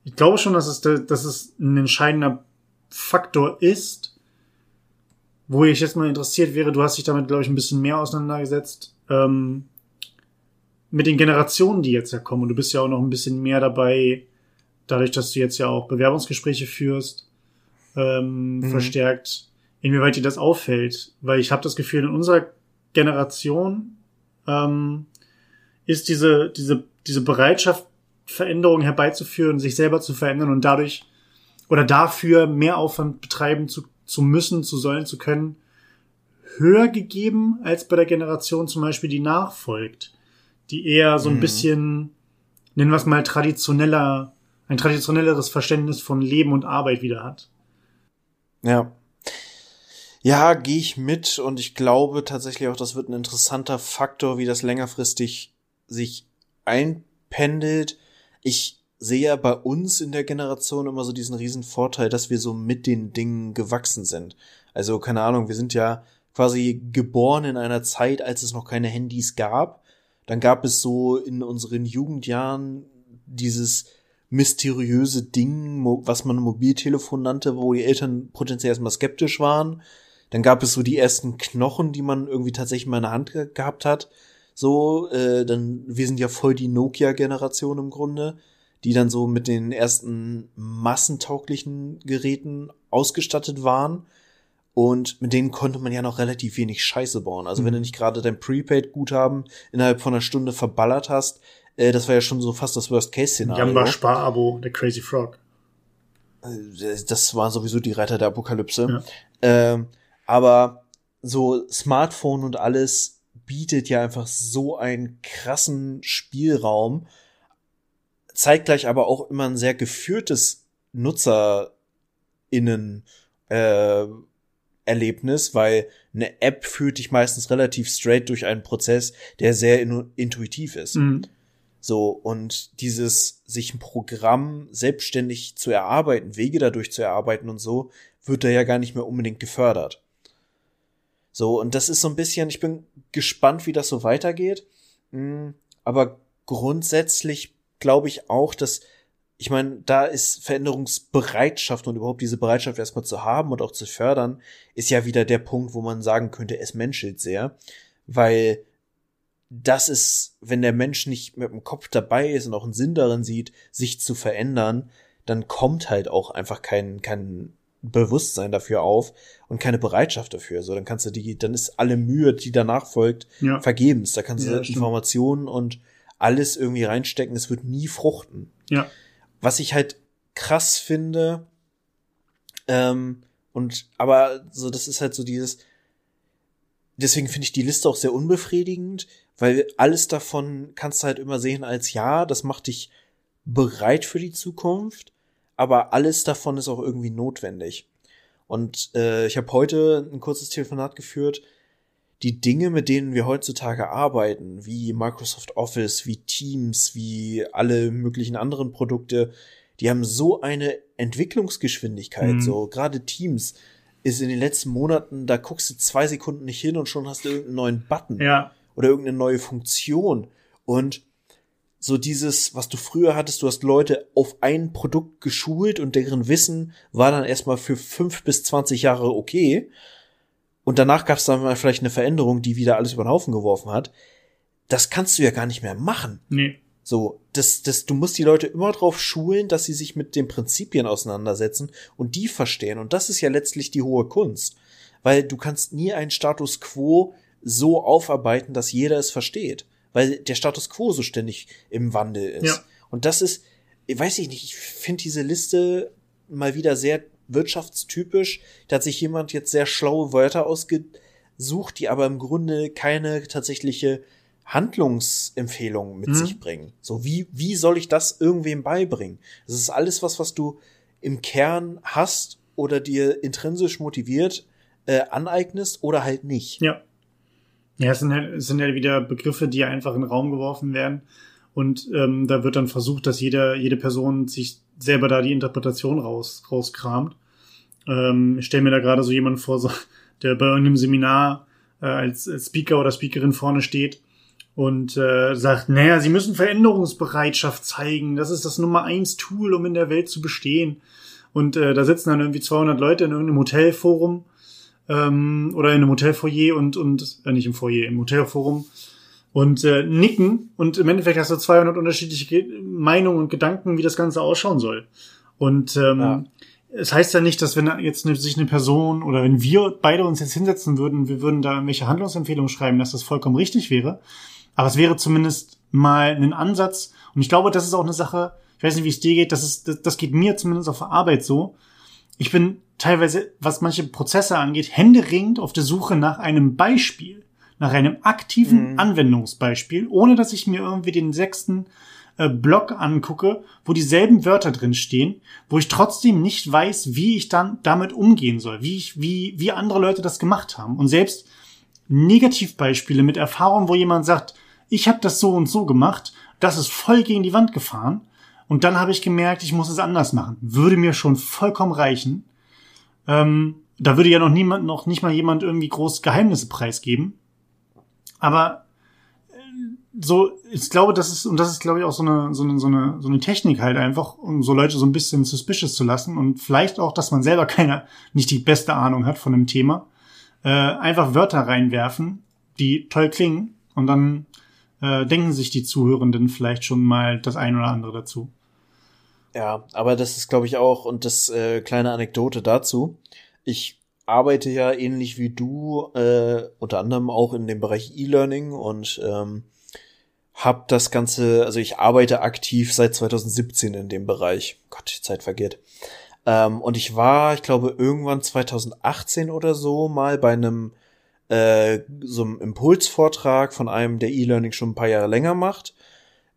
ich glaube schon, dass es, dass es ein entscheidender Faktor ist, wo ich jetzt mal interessiert wäre, du hast dich damit, glaube ich, ein bisschen mehr auseinandergesetzt, ähm, mit den Generationen, die jetzt ja kommen, und du bist ja auch noch ein bisschen mehr dabei, dadurch, dass du jetzt ja auch Bewerbungsgespräche führst, ähm, mhm. verstärkt, inwieweit dir das auffällt. Weil ich habe das Gefühl, in unserer Generation ähm, ist diese, diese, diese Bereitschaft, Veränderungen herbeizuführen, sich selber zu verändern und dadurch oder dafür mehr Aufwand betreiben zu, zu müssen, zu sollen, zu können, höher gegeben als bei der Generation zum Beispiel, die nachfolgt, die eher so ein mhm. bisschen, nennen wir es mal, traditioneller, ein traditionelleres Verständnis von Leben und Arbeit wieder hat. Ja. Ja, gehe ich mit und ich glaube tatsächlich auch, das wird ein interessanter Faktor, wie das längerfristig sich einpendelt. Ich sehe ja bei uns in der Generation immer so diesen riesen Vorteil, dass wir so mit den Dingen gewachsen sind. Also keine Ahnung, wir sind ja quasi geboren in einer Zeit, als es noch keine Handys gab. Dann gab es so in unseren Jugendjahren dieses mysteriöse Ding, was man Mobiltelefon nannte, wo die Eltern potenziell erstmal skeptisch waren. Dann gab es so die ersten Knochen, die man irgendwie tatsächlich mal in der Hand ge gehabt hat. So, äh, dann, wir sind ja voll die Nokia-Generation im Grunde, die dann so mit den ersten massentauglichen Geräten ausgestattet waren. Und mit denen konnte man ja noch relativ wenig Scheiße bauen. Also mhm. wenn du nicht gerade dein Prepaid-Guthaben innerhalb von einer Stunde verballert hast, äh, das war ja schon so fast das Worst-Case-Szenario. Jamba Sparabo, der Crazy Frog. Äh, das waren sowieso die Reiter der Apokalypse. Ja. Ähm, aber so Smartphone und alles bietet ja einfach so einen krassen Spielraum, zeigt gleich aber auch immer ein sehr geführtes NutzerInnen äh, Erlebnis, weil eine App führt dich meistens relativ straight durch einen Prozess, der sehr in intuitiv ist. Mhm. So, und dieses, sich ein Programm selbstständig zu erarbeiten, Wege dadurch zu erarbeiten und so, wird da ja gar nicht mehr unbedingt gefördert. So, und das ist so ein bisschen, ich bin gespannt, wie das so weitergeht. Mm, aber grundsätzlich glaube ich auch, dass, ich meine, da ist Veränderungsbereitschaft und überhaupt diese Bereitschaft erstmal zu haben und auch zu fördern, ist ja wieder der Punkt, wo man sagen könnte, es menschelt sehr. Weil das ist, wenn der Mensch nicht mit dem Kopf dabei ist und auch einen Sinn darin sieht, sich zu verändern, dann kommt halt auch einfach kein, kein Bewusstsein dafür auf und keine Bereitschaft dafür. So, dann kannst du die, dann ist alle Mühe, die danach folgt, ja. vergebens. Da kannst du ja, Informationen und alles irgendwie reinstecken. Es wird nie fruchten. Ja. Was ich halt krass finde, ähm, und aber so, das ist halt so dieses, deswegen finde ich die Liste auch sehr unbefriedigend, weil alles davon kannst du halt immer sehen als ja, das macht dich bereit für die Zukunft, aber alles davon ist auch irgendwie notwendig. Und äh, ich habe heute ein kurzes Telefonat geführt. Die Dinge, mit denen wir heutzutage arbeiten, wie Microsoft Office, wie Teams, wie alle möglichen anderen Produkte, die haben so eine Entwicklungsgeschwindigkeit. Mhm. So gerade Teams ist in den letzten Monaten, da guckst du zwei Sekunden nicht hin und schon hast du irgendeinen neuen Button. Ja oder irgendeine neue Funktion. Und so dieses, was du früher hattest, du hast Leute auf ein Produkt geschult und deren Wissen war dann erstmal für fünf bis zwanzig Jahre okay. Und danach gab es dann mal vielleicht eine Veränderung, die wieder alles über den Haufen geworfen hat. Das kannst du ja gar nicht mehr machen. Nee. So, das, das, du musst die Leute immer drauf schulen, dass sie sich mit den Prinzipien auseinandersetzen und die verstehen. Und das ist ja letztlich die hohe Kunst. Weil du kannst nie einen Status quo so aufarbeiten, dass jeder es versteht, weil der Status quo so ständig im Wandel ist. Ja. Und das ist, weiß ich nicht, ich finde diese Liste mal wieder sehr wirtschaftstypisch. Da hat sich jemand jetzt sehr schlaue Wörter ausgesucht, die aber im Grunde keine tatsächliche Handlungsempfehlung mit mhm. sich bringen. So, wie, wie soll ich das irgendwem beibringen? Das ist alles was, was du im Kern hast oder dir intrinsisch motiviert äh, aneignest oder halt nicht. Ja. Ja, es sind halt, es sind halt wieder Begriffe, die einfach in den Raum geworfen werden. Und ähm, da wird dann versucht, dass jeder, jede Person sich selber da die Interpretation raus, rauskramt. Ähm, ich stelle mir da gerade so jemanden vor, so, der bei irgendeinem Seminar äh, als, als Speaker oder Speakerin vorne steht und äh, sagt, naja, sie müssen Veränderungsbereitschaft zeigen. Das ist das Nummer eins Tool, um in der Welt zu bestehen. Und äh, da sitzen dann irgendwie 200 Leute in irgendeinem Hotelforum ähm, oder in einem Hotelfoyer und, und äh, nicht im Foyer, im Hotelforum und äh, nicken und im Endeffekt hast du 200 unterschiedliche Meinungen und Gedanken, wie das Ganze ausschauen soll. Und ähm, ja. es heißt ja nicht, dass wenn jetzt sich eine Person oder wenn wir beide uns jetzt hinsetzen würden, wir würden da irgendwelche Handlungsempfehlungen schreiben, dass das vollkommen richtig wäre. Aber es wäre zumindest mal ein Ansatz. Und ich glaube, das ist auch eine Sache, ich weiß nicht, wie es dir geht, das ist, das, das geht mir zumindest auf der Arbeit so. Ich bin teilweise, was manche Prozesse angeht, händeringend auf der Suche nach einem Beispiel, nach einem aktiven mhm. Anwendungsbeispiel, ohne dass ich mir irgendwie den sechsten äh, Blog angucke, wo dieselben Wörter drin stehen, wo ich trotzdem nicht weiß, wie ich dann damit umgehen soll, wie ich, wie, wie andere Leute das gemacht haben. Und selbst Negativbeispiele mit Erfahrung, wo jemand sagt, ich habe das so und so gemacht, das ist voll gegen die Wand gefahren. Und dann habe ich gemerkt, ich muss es anders machen. Würde mir schon vollkommen reichen. Ähm, da würde ja noch niemand, noch nicht mal jemand irgendwie groß Geheimnisse preisgeben. Aber so, ich glaube, das ist, und das ist, glaube ich, auch so eine, so eine, so eine, so eine Technik halt einfach, um so Leute so ein bisschen suspicious zu lassen und vielleicht auch, dass man selber keine, nicht die beste Ahnung hat von dem Thema, äh, einfach Wörter reinwerfen, die toll klingen und dann äh, denken sich die Zuhörenden vielleicht schon mal das ein oder andere dazu. Ja, aber das ist, glaube ich, auch, und das äh, kleine Anekdote dazu. Ich arbeite ja ähnlich wie du, äh, unter anderem auch in dem Bereich E-Learning und ähm, habe das Ganze, also ich arbeite aktiv seit 2017 in dem Bereich. Gott, die Zeit vergeht. Ähm, und ich war, ich glaube, irgendwann 2018 oder so mal bei einem äh, so einem Impulsvortrag von einem, der E-Learning schon ein paar Jahre länger macht,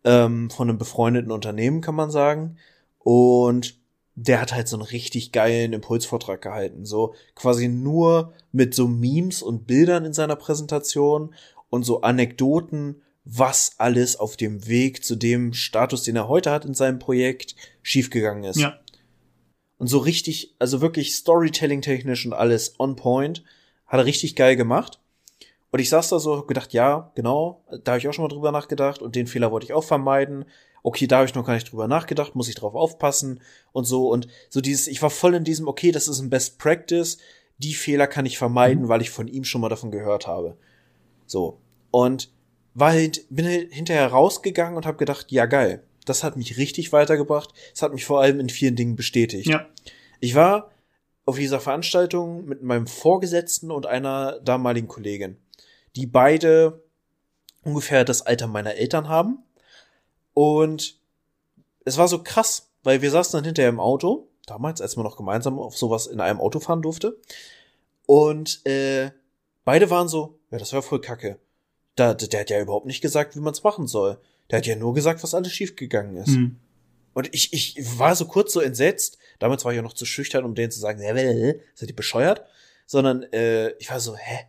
ähm, von einem befreundeten Unternehmen, kann man sagen. Und der hat halt so einen richtig geilen Impulsvortrag gehalten. So quasi nur mit so Memes und Bildern in seiner Präsentation und so Anekdoten was alles auf dem Weg zu dem Status, den er heute hat in seinem Projekt, schiefgegangen ist. Ja. Und so richtig, also wirklich Storytelling-technisch und alles on point, hat er richtig geil gemacht. Und ich saß da so, hab gedacht, ja, genau, da habe ich auch schon mal drüber nachgedacht und den Fehler wollte ich auch vermeiden. Okay, da habe ich noch gar nicht drüber nachgedacht, muss ich drauf aufpassen und so. Und so dieses, ich war voll in diesem, okay, das ist ein Best Practice, die Fehler kann ich vermeiden, mhm. weil ich von ihm schon mal davon gehört habe. So. Und war halt, bin halt hinterher rausgegangen und habe gedacht, ja geil, das hat mich richtig weitergebracht. Es hat mich vor allem in vielen Dingen bestätigt. Ja. Ich war auf dieser Veranstaltung mit meinem Vorgesetzten und einer damaligen Kollegin, die beide ungefähr das Alter meiner Eltern haben. Und es war so krass, weil wir saßen dann hinterher im Auto, damals, als man noch gemeinsam auf sowas in einem Auto fahren durfte. Und äh, beide waren so, ja, das war voll kacke. Da, der hat ja überhaupt nicht gesagt, wie man es machen soll. Der hat ja nur gesagt, was alles schiefgegangen ist. Mhm. Und ich, ich war so kurz so entsetzt. Damals war ich ja noch zu schüchtern, um denen zu sagen, seid ihr bescheuert? Sondern äh, ich war so, hä?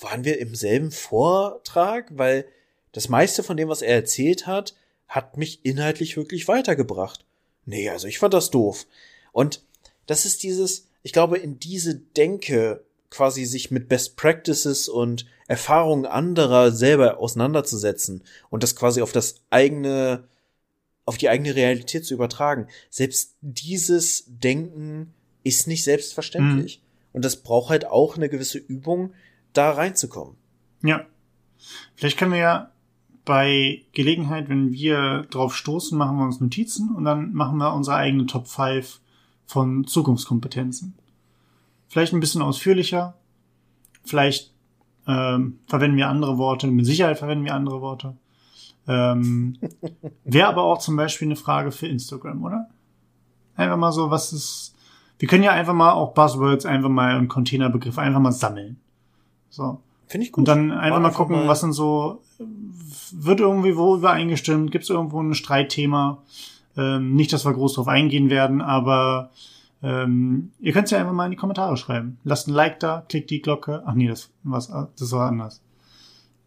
Waren wir im selben Vortrag? Weil das meiste von dem, was er erzählt hat, hat mich inhaltlich wirklich weitergebracht. Nee, also ich fand das doof. Und das ist dieses, ich glaube, in diese Denke quasi sich mit Best Practices und Erfahrungen anderer selber auseinanderzusetzen und das quasi auf das eigene, auf die eigene Realität zu übertragen. Selbst dieses Denken ist nicht selbstverständlich. Mhm. Und das braucht halt auch eine gewisse Übung, da reinzukommen. Ja. Vielleicht können wir ja bei Gelegenheit, wenn wir drauf stoßen, machen wir uns Notizen und dann machen wir unsere eigene Top 5 von Zukunftskompetenzen. Vielleicht ein bisschen ausführlicher. Vielleicht ähm, verwenden wir andere Worte. Mit Sicherheit verwenden wir andere Worte. Ähm, Wäre aber auch zum Beispiel eine Frage für Instagram, oder? Einfach mal so, was ist. Wir können ja einfach mal auch Buzzwords einfach mal und Containerbegriffe einfach mal sammeln. So. Finde ich gut. Und dann einfach mal gucken, mal was sind so, wird irgendwie wo übereingestimmt, gibt es irgendwo ein Streitthema. Ähm, nicht, dass wir groß drauf eingehen werden, aber ähm, ihr könnt es ja einfach mal in die Kommentare schreiben. Lasst ein Like da, klickt die Glocke. Ach nee, das, was, das war anders.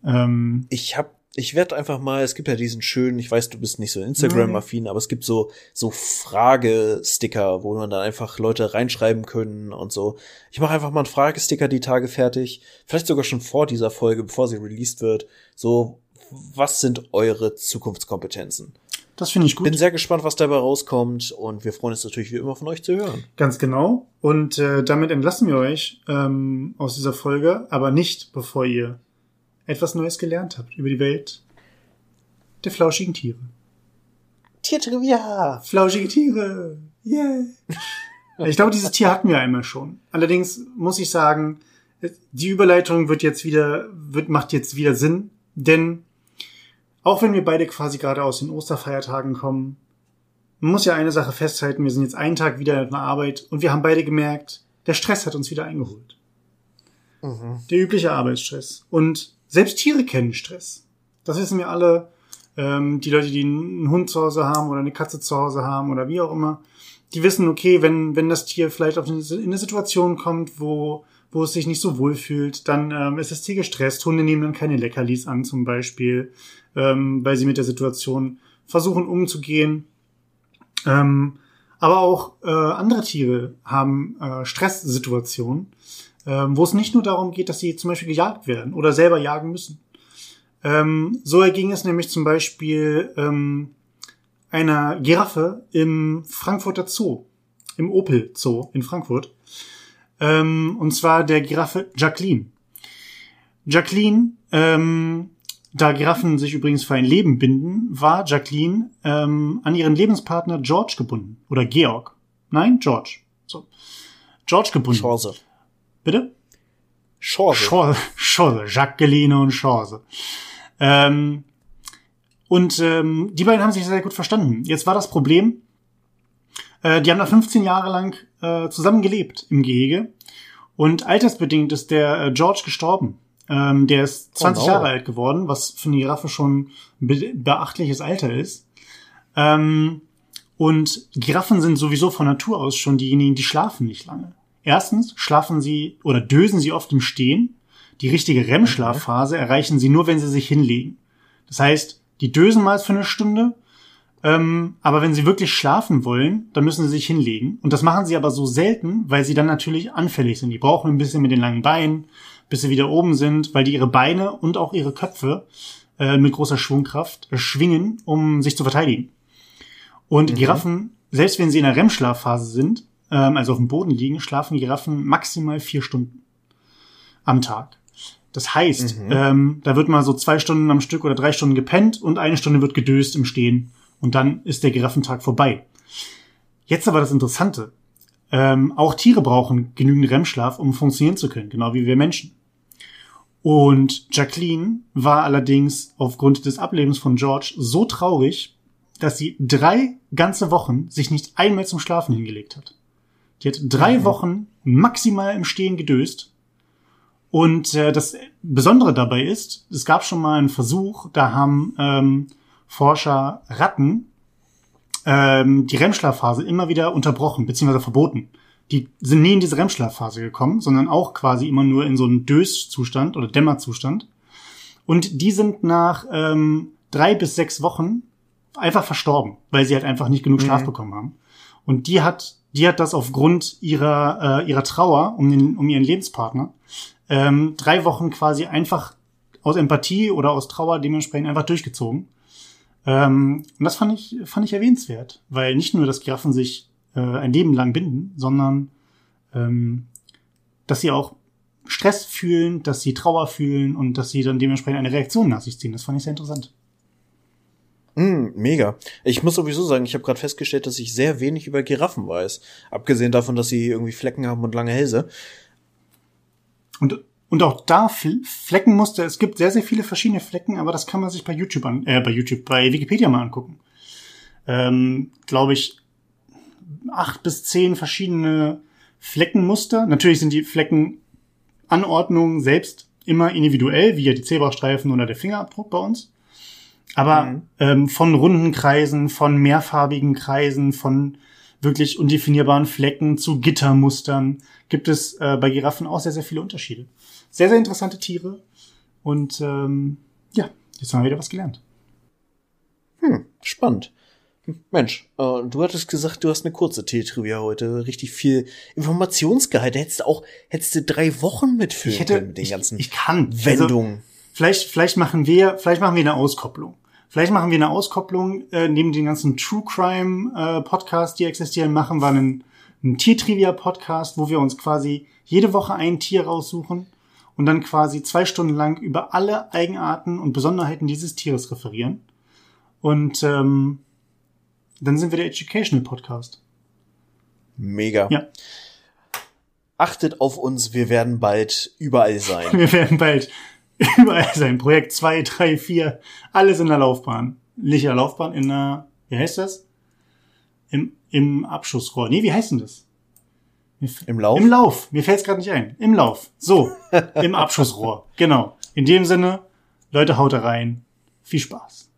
Ähm, ich hab, ich werde einfach mal, es gibt ja diesen schönen, ich weiß, du bist nicht so Instagram-affin, aber es gibt so, so Fragesticker, wo man dann einfach Leute reinschreiben können und so. Ich mache einfach mal einen Fragesticker die Tage fertig. Vielleicht sogar schon vor dieser Folge, bevor sie released wird. So, was sind eure Zukunftskompetenzen? Das finde ich gut. Bin sehr gespannt, was dabei rauskommt und wir freuen uns natürlich wie immer von euch zu hören. Ganz genau. Und äh, damit entlassen wir euch ähm, aus dieser Folge, aber nicht bevor ihr etwas Neues gelernt habt über die Welt der flauschigen Tiere. Tiertrivia! Flauschige Tiere! Yeah! Ich glaube, dieses Tier hatten wir einmal schon. Allerdings muss ich sagen, die Überleitung wird jetzt wieder, wird, macht jetzt wieder Sinn, denn auch wenn wir beide quasi gerade aus den Osterfeiertagen kommen, man muss ja eine Sache festhalten, wir sind jetzt einen Tag wieder in der Arbeit und wir haben beide gemerkt, der Stress hat uns wieder eingeholt. Mhm. Der übliche Arbeitsstress. Und selbst Tiere kennen Stress. Das wissen wir alle. Ähm, die Leute, die einen Hund zu Hause haben oder eine Katze zu Hause haben oder wie auch immer, die wissen, okay, wenn, wenn das Tier vielleicht auf eine, in eine Situation kommt, wo, wo es sich nicht so wohl fühlt, dann ähm, ist das Tier gestresst. Hunde nehmen dann keine Leckerlis an zum Beispiel, ähm, weil sie mit der Situation versuchen umzugehen. Ähm, aber auch äh, andere Tiere haben äh, Stresssituationen, äh, wo es nicht nur darum geht, dass sie zum Beispiel gejagt werden oder selber jagen müssen. Ähm, so erging es nämlich zum Beispiel ähm, einer Giraffe im Frankfurter Zoo, im Opel Zoo in Frankfurt. Ähm, und zwar der Giraffe Jacqueline. Jacqueline, ähm, da Giraffen sich übrigens für ein Leben binden, war Jacqueline ähm, an ihren Lebenspartner George gebunden. Oder Georg. Nein, George. So. George gebunden. Chance. Bitte? Chance. Chance. Chance. Jacqueline und Chance. Ähm, und ähm, die beiden haben sich sehr gut verstanden. Jetzt war das Problem, äh, die haben da 15 Jahre lang äh, zusammen gelebt im Gehege. Und altersbedingt ist der äh, George gestorben. Ähm, der ist 20 oh. Jahre alt geworden, was für eine Giraffe schon ein be beachtliches Alter ist. Ähm, und Giraffen sind sowieso von Natur aus schon diejenigen, die schlafen nicht lange. Erstens schlafen sie oder dösen sie oft im Stehen. Die richtige REM-Schlafphase erreichen sie nur, wenn sie sich hinlegen. Das heißt, die dösen mal für eine Stunde, ähm, aber wenn sie wirklich schlafen wollen, dann müssen sie sich hinlegen. Und das machen sie aber so selten, weil sie dann natürlich anfällig sind. Die brauchen ein bisschen mit den langen Beinen, bis sie wieder oben sind, weil die ihre Beine und auch ihre Köpfe äh, mit großer Schwungkraft äh, schwingen, um sich zu verteidigen. Und mhm. Giraffen, selbst wenn sie in der REM-Schlafphase sind, ähm, also auf dem Boden liegen, schlafen Giraffen maximal vier Stunden am Tag. Das heißt, mhm. ähm, da wird mal so zwei Stunden am Stück oder drei Stunden gepennt und eine Stunde wird gedöst im Stehen. Und dann ist der Giraffentag vorbei. Jetzt aber das Interessante. Ähm, auch Tiere brauchen genügend REM-Schlaf, um funktionieren zu können, genau wie wir Menschen. Und Jacqueline war allerdings aufgrund des Ablebens von George so traurig, dass sie drei ganze Wochen sich nicht einmal zum Schlafen hingelegt hat. Die hat drei mhm. Wochen maximal im Stehen gedöst und äh, das Besondere dabei ist, es gab schon mal einen Versuch, da haben ähm, Forscher Ratten ähm, die REM-Schlafphase immer wieder unterbrochen bzw. verboten. Die sind nie in diese REM-Schlafphase gekommen, sondern auch quasi immer nur in so einen Döszustand oder Dämmerzustand. Und die sind nach ähm, drei bis sechs Wochen einfach verstorben, weil sie halt einfach nicht genug Schlaf mhm. bekommen haben. Und die hat, die hat das aufgrund ihrer, äh, ihrer Trauer um, den, um ihren Lebenspartner ähm, drei Wochen quasi einfach aus Empathie oder aus Trauer dementsprechend einfach durchgezogen. Ähm, und das fand ich, fand ich erwähnenswert, weil nicht nur, dass Giraffen sich äh, ein Leben lang binden, sondern ähm, dass sie auch Stress fühlen, dass sie Trauer fühlen und dass sie dann dementsprechend eine Reaktion nach sich ziehen. Das fand ich sehr interessant. Mm, mega. Ich muss sowieso sagen, ich habe gerade festgestellt, dass ich sehr wenig über Giraffen weiß. Abgesehen davon, dass sie irgendwie Flecken haben und lange Hälse. Und, und auch da Fleckenmuster, es gibt sehr, sehr viele verschiedene Flecken, aber das kann man sich bei YouTube an, äh, bei YouTube, bei Wikipedia mal angucken. Ähm, Glaube ich, acht bis zehn verschiedene Fleckenmuster. Natürlich sind die Fleckenanordnungen selbst immer individuell, wie ja die Zebrastreifen oder der Fingerabdruck bei uns. Aber mhm. ähm, von runden Kreisen, von mehrfarbigen Kreisen, von wirklich undefinierbaren Flecken zu Gittermustern gibt es äh, bei Giraffen auch sehr, sehr viele Unterschiede. Sehr, sehr interessante Tiere. Und ähm, ja, jetzt haben wir wieder was gelernt. Hm, spannend. Mensch, äh, du hattest gesagt, du hast eine kurze T-Trivia heute, richtig viel Informationsgehalt. Hättest du auch, hättest du drei Wochen mitfüllen ich hätte, können mit den ganzen ich, ich kann. Wendungen. Also, vielleicht, vielleicht machen wir, vielleicht machen wir eine Auskopplung. Vielleicht machen wir eine Auskopplung, äh, neben den ganzen True Crime äh, Podcasts, die existieren, machen wir einen, einen Tiertrivia-Podcast, wo wir uns quasi jede Woche ein Tier raussuchen und dann quasi zwei Stunden lang über alle Eigenarten und Besonderheiten dieses Tieres referieren. Und ähm, dann sind wir der Educational Podcast. Mega. Ja. Achtet auf uns, wir werden bald überall sein. Wir werden bald überall sein. Projekt 2, 3, 4, alles in der Laufbahn. Nicht in der Laufbahn, in der, wie heißt das? Im, im Abschussrohr. Nee, wie heißt denn das? Im Lauf? Im Lauf. Mir fällt es gerade nicht ein. Im Lauf. So, im Abschussrohr. Genau. In dem Sinne, Leute, haut rein. Viel Spaß.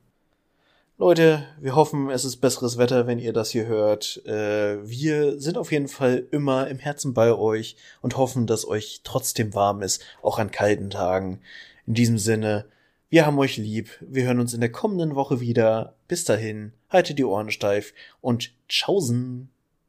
Leute, wir hoffen, es ist besseres Wetter, wenn ihr das hier hört. Äh, wir sind auf jeden Fall immer im Herzen bei euch und hoffen, dass euch trotzdem warm ist, auch an kalten Tagen. In diesem Sinne, wir haben euch lieb. Wir hören uns in der kommenden Woche wieder. Bis dahin, haltet die Ohren steif und tschaußen.